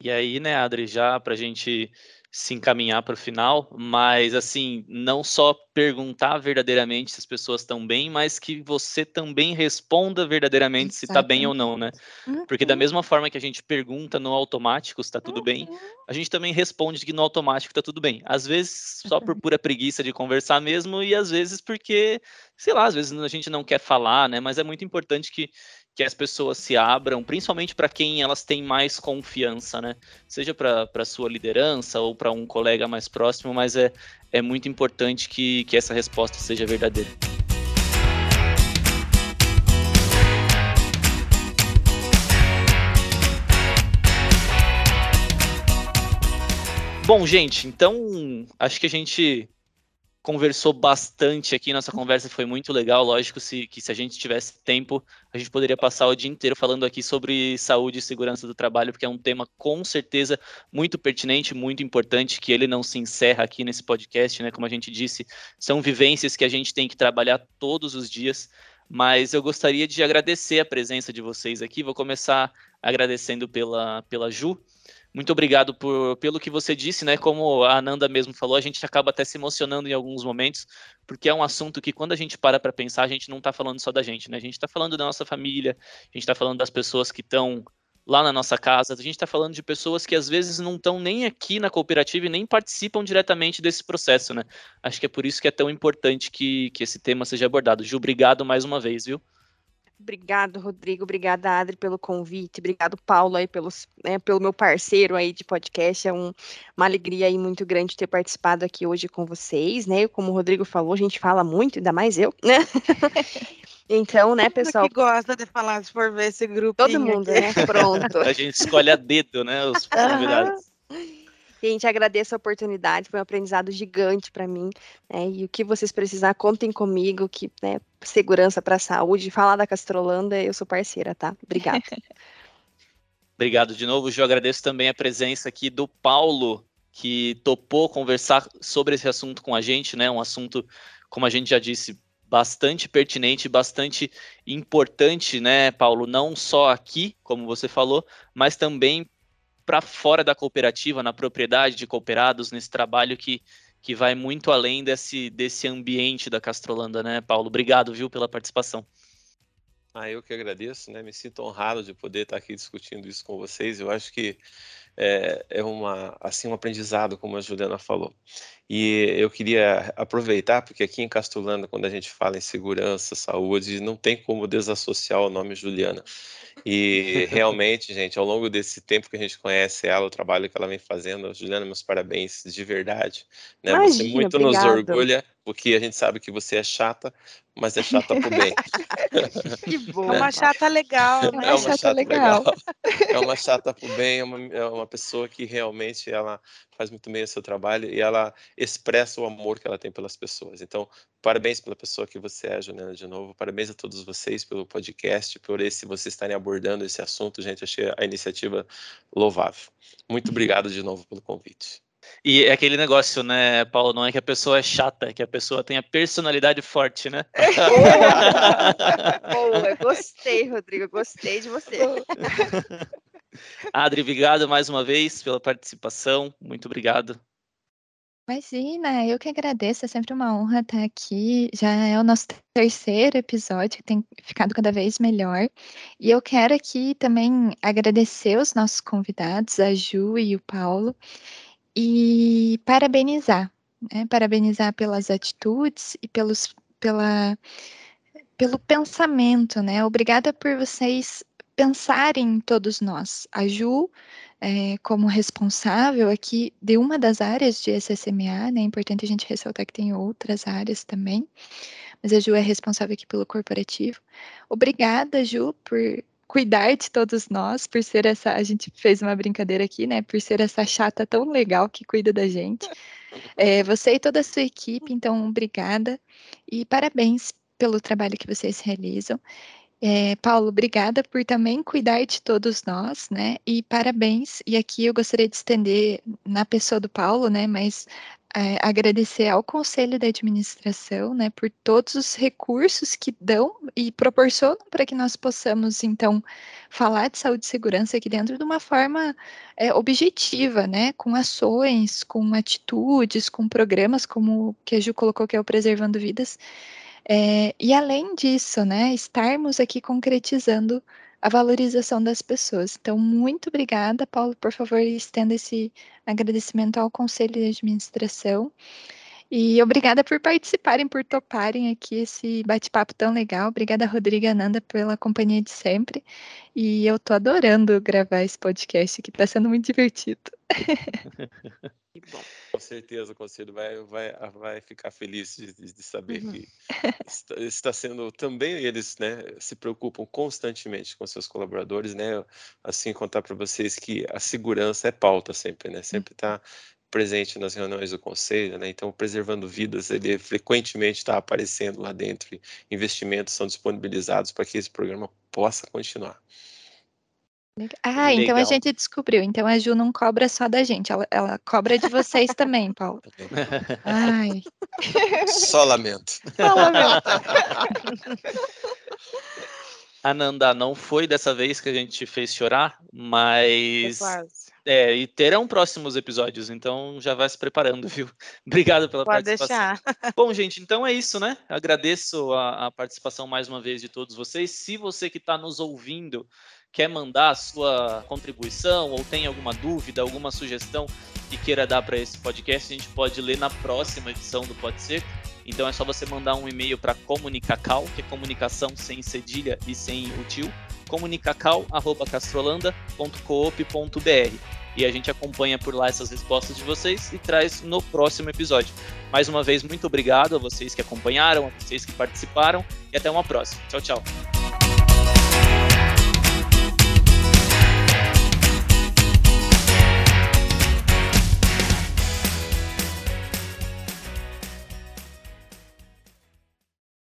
E aí, né, Adri, já para a gente se encaminhar para o final, mas assim, não só perguntar verdadeiramente se as pessoas estão bem, mas que você também responda verdadeiramente Exatamente. se está bem ou não, né? Uhum. Porque da uhum. mesma forma que a gente pergunta no automático se está tudo uhum. bem, a gente também responde que no automático está tudo bem. Às vezes só por pura preguiça de conversar mesmo e às vezes porque, sei lá, às vezes a gente não quer falar, né? Mas é muito importante que que as pessoas se abram, principalmente para quem elas têm mais confiança, né? Seja para sua liderança ou para um colega mais próximo, mas é, é muito importante que, que essa resposta seja verdadeira. Bom, gente, então acho que a gente conversou bastante aqui, nossa conversa foi muito legal. Lógico se, que se a gente tivesse tempo, a gente poderia passar o dia inteiro falando aqui sobre saúde e segurança do trabalho, porque é um tema com certeza muito pertinente, muito importante, que ele não se encerra aqui nesse podcast, né? Como a gente disse, são vivências que a gente tem que trabalhar todos os dias. Mas eu gostaria de agradecer a presença de vocês aqui. Vou começar agradecendo pela, pela Ju, muito obrigado por, pelo que você disse, né? Como a Ananda mesmo falou, a gente acaba até se emocionando em alguns momentos, porque é um assunto que quando a gente para para pensar, a gente não está falando só da gente, né? A gente está falando da nossa família, a gente está falando das pessoas que estão lá na nossa casa, a gente está falando de pessoas que às vezes não estão nem aqui na cooperativa e nem participam diretamente desse processo, né? Acho que é por isso que é tão importante que, que esse tema seja abordado. Ju, obrigado mais uma vez, viu? Obrigado, Rodrigo. Obrigada, Adri, pelo convite. Obrigado, Paulo, aí, pelos, né, pelo meu parceiro aí de podcast. É um, uma alegria aí muito grande ter participado aqui hoje com vocês, né? Como o Rodrigo falou, a gente fala muito, ainda mais eu, né? Então, né, pessoal? que gosta de falar, se for ver esse grupo. Todo mundo, aqui. né? Pronto. a gente escolhe a dedo, né, os convidados. Gente, agradeço a oportunidade, foi um aprendizado gigante para mim. Né, e o que vocês precisar, contem comigo, que né, segurança para a saúde, falar da Castrolanda, eu sou parceira, tá? Obrigada. Obrigado de novo, Ju. Agradeço também a presença aqui do Paulo, que topou conversar sobre esse assunto com a gente, né? Um assunto, como a gente já disse, bastante pertinente, bastante importante, né, Paulo? Não só aqui, como você falou, mas também para fora da cooperativa, na propriedade de cooperados, nesse trabalho que, que vai muito além desse, desse ambiente da Castrolanda, né, Paulo? Obrigado, viu, pela participação. Ah, eu que agradeço, né? Me sinto honrado de poder estar aqui discutindo isso com vocês. Eu acho que é, é uma, assim, um aprendizado, como a Juliana falou. E eu queria aproveitar, porque aqui em Castulanda, quando a gente fala em segurança, saúde, não tem como desassociar o nome Juliana. E realmente, gente, ao longo desse tempo que a gente conhece ela, o trabalho que ela vem fazendo, Juliana, meus parabéns de verdade. Né? Imagina, Você muito obrigada. nos orgulha, porque a gente sabe que você é chata, mas é chata por bem. que bom. É uma chata legal, É né? uma É uma chata chata legal. legal. É uma chata por bem, é uma, é uma pessoa que realmente ela faz muito bem o seu trabalho e ela expressa o amor que ela tem pelas pessoas. Então, parabéns pela pessoa que você é, Juliana, de novo. Parabéns a todos vocês pelo podcast, por esse vocês estarem abordando esse assunto, gente. Achei a iniciativa louvável. Muito obrigado de novo pelo convite. E é aquele negócio, né, Paulo? Não é que a pessoa é chata, é que a pessoa tem a personalidade forte, né? Boa, gostei, Rodrigo, gostei de você. Adri, obrigado mais uma vez pela participação. Muito obrigado. Imagina, eu que agradeço, é sempre uma honra estar aqui. Já é o nosso terceiro episódio, tem ficado cada vez melhor. E eu quero aqui também agradecer os nossos convidados, a Ju e o Paulo, e parabenizar, né? Parabenizar pelas atitudes e pelos, pela, pelo pensamento, né? Obrigada por vocês pensarem em todos nós. A Ju, é, como responsável aqui de uma das áreas de SSMA, né? É importante a gente ressaltar que tem outras áreas também, mas a Ju é responsável aqui pelo corporativo. Obrigada, Ju, por cuidar de todos nós, por ser essa. A gente fez uma brincadeira aqui, né? Por ser essa chata tão legal que cuida da gente. É, você e toda a sua equipe, então, obrigada e parabéns pelo trabalho que vocês realizam. É, Paulo, obrigada por também cuidar de todos nós, né? E parabéns. E aqui eu gostaria de estender na pessoa do Paulo, né? Mas é, agradecer ao Conselho da Administração, né? Por todos os recursos que dão e proporcionam para que nós possamos, então, falar de saúde e segurança aqui dentro de uma forma é, objetiva, né? Com ações, com atitudes, com programas como o que a Ju colocou, que é o Preservando Vidas. É, e além disso, né, estarmos aqui concretizando a valorização das pessoas. Então, muito obrigada, Paulo. Por favor, estenda esse agradecimento ao Conselho de Administração. E obrigada por participarem, por toparem aqui esse bate-papo tão legal. Obrigada, Rodrigo e Ananda, pela companhia de sempre. E eu tô adorando gravar esse podcast aqui, tá sendo muito divertido. Que bom. Com certeza o conselho vai, vai, vai ficar feliz de, de saber Uhum. que está, está sendo também eles, né, se preocupam constantemente com seus colaboradores, né, assim contar para vocês que a segurança é pauta sempre, né, sempre está presente nas reuniões do conselho, né, então preservando vidas, ele frequentemente está aparecendo lá dentro, investimentos são disponibilizados para que esse programa possa continuar. Ah, então a Legal. gente descobriu. Então a Ju não cobra só da gente, ela, ela cobra de vocês também, Paulo. Ai, Só lamento. fala mesmo. Ananda, não foi dessa vez que a gente te fez chorar, mas Quase. É, e terão próximos episódios, então já vai se preparando, viu? Obrigado pela Pode participação. deixar. Bom, gente, então é isso, né? Agradeço a, a participação mais uma vez de todos vocês. Se você que está nos ouvindo quer mandar a sua contribuição ou tem alguma dúvida, alguma sugestão que queira dar para esse podcast, a gente pode ler na próxima edição do Pode Ser. Então é só você mandar um e-mail para comunicacal, que é comunicação sem cedilha e sem o tio, comunicacal@castrolanda.coop.br. E a gente acompanha por lá essas respostas de vocês e traz no próximo episódio. Mais uma vez, muito obrigado a vocês que acompanharam, a vocês que participaram e até uma próxima. Tchau, tchau.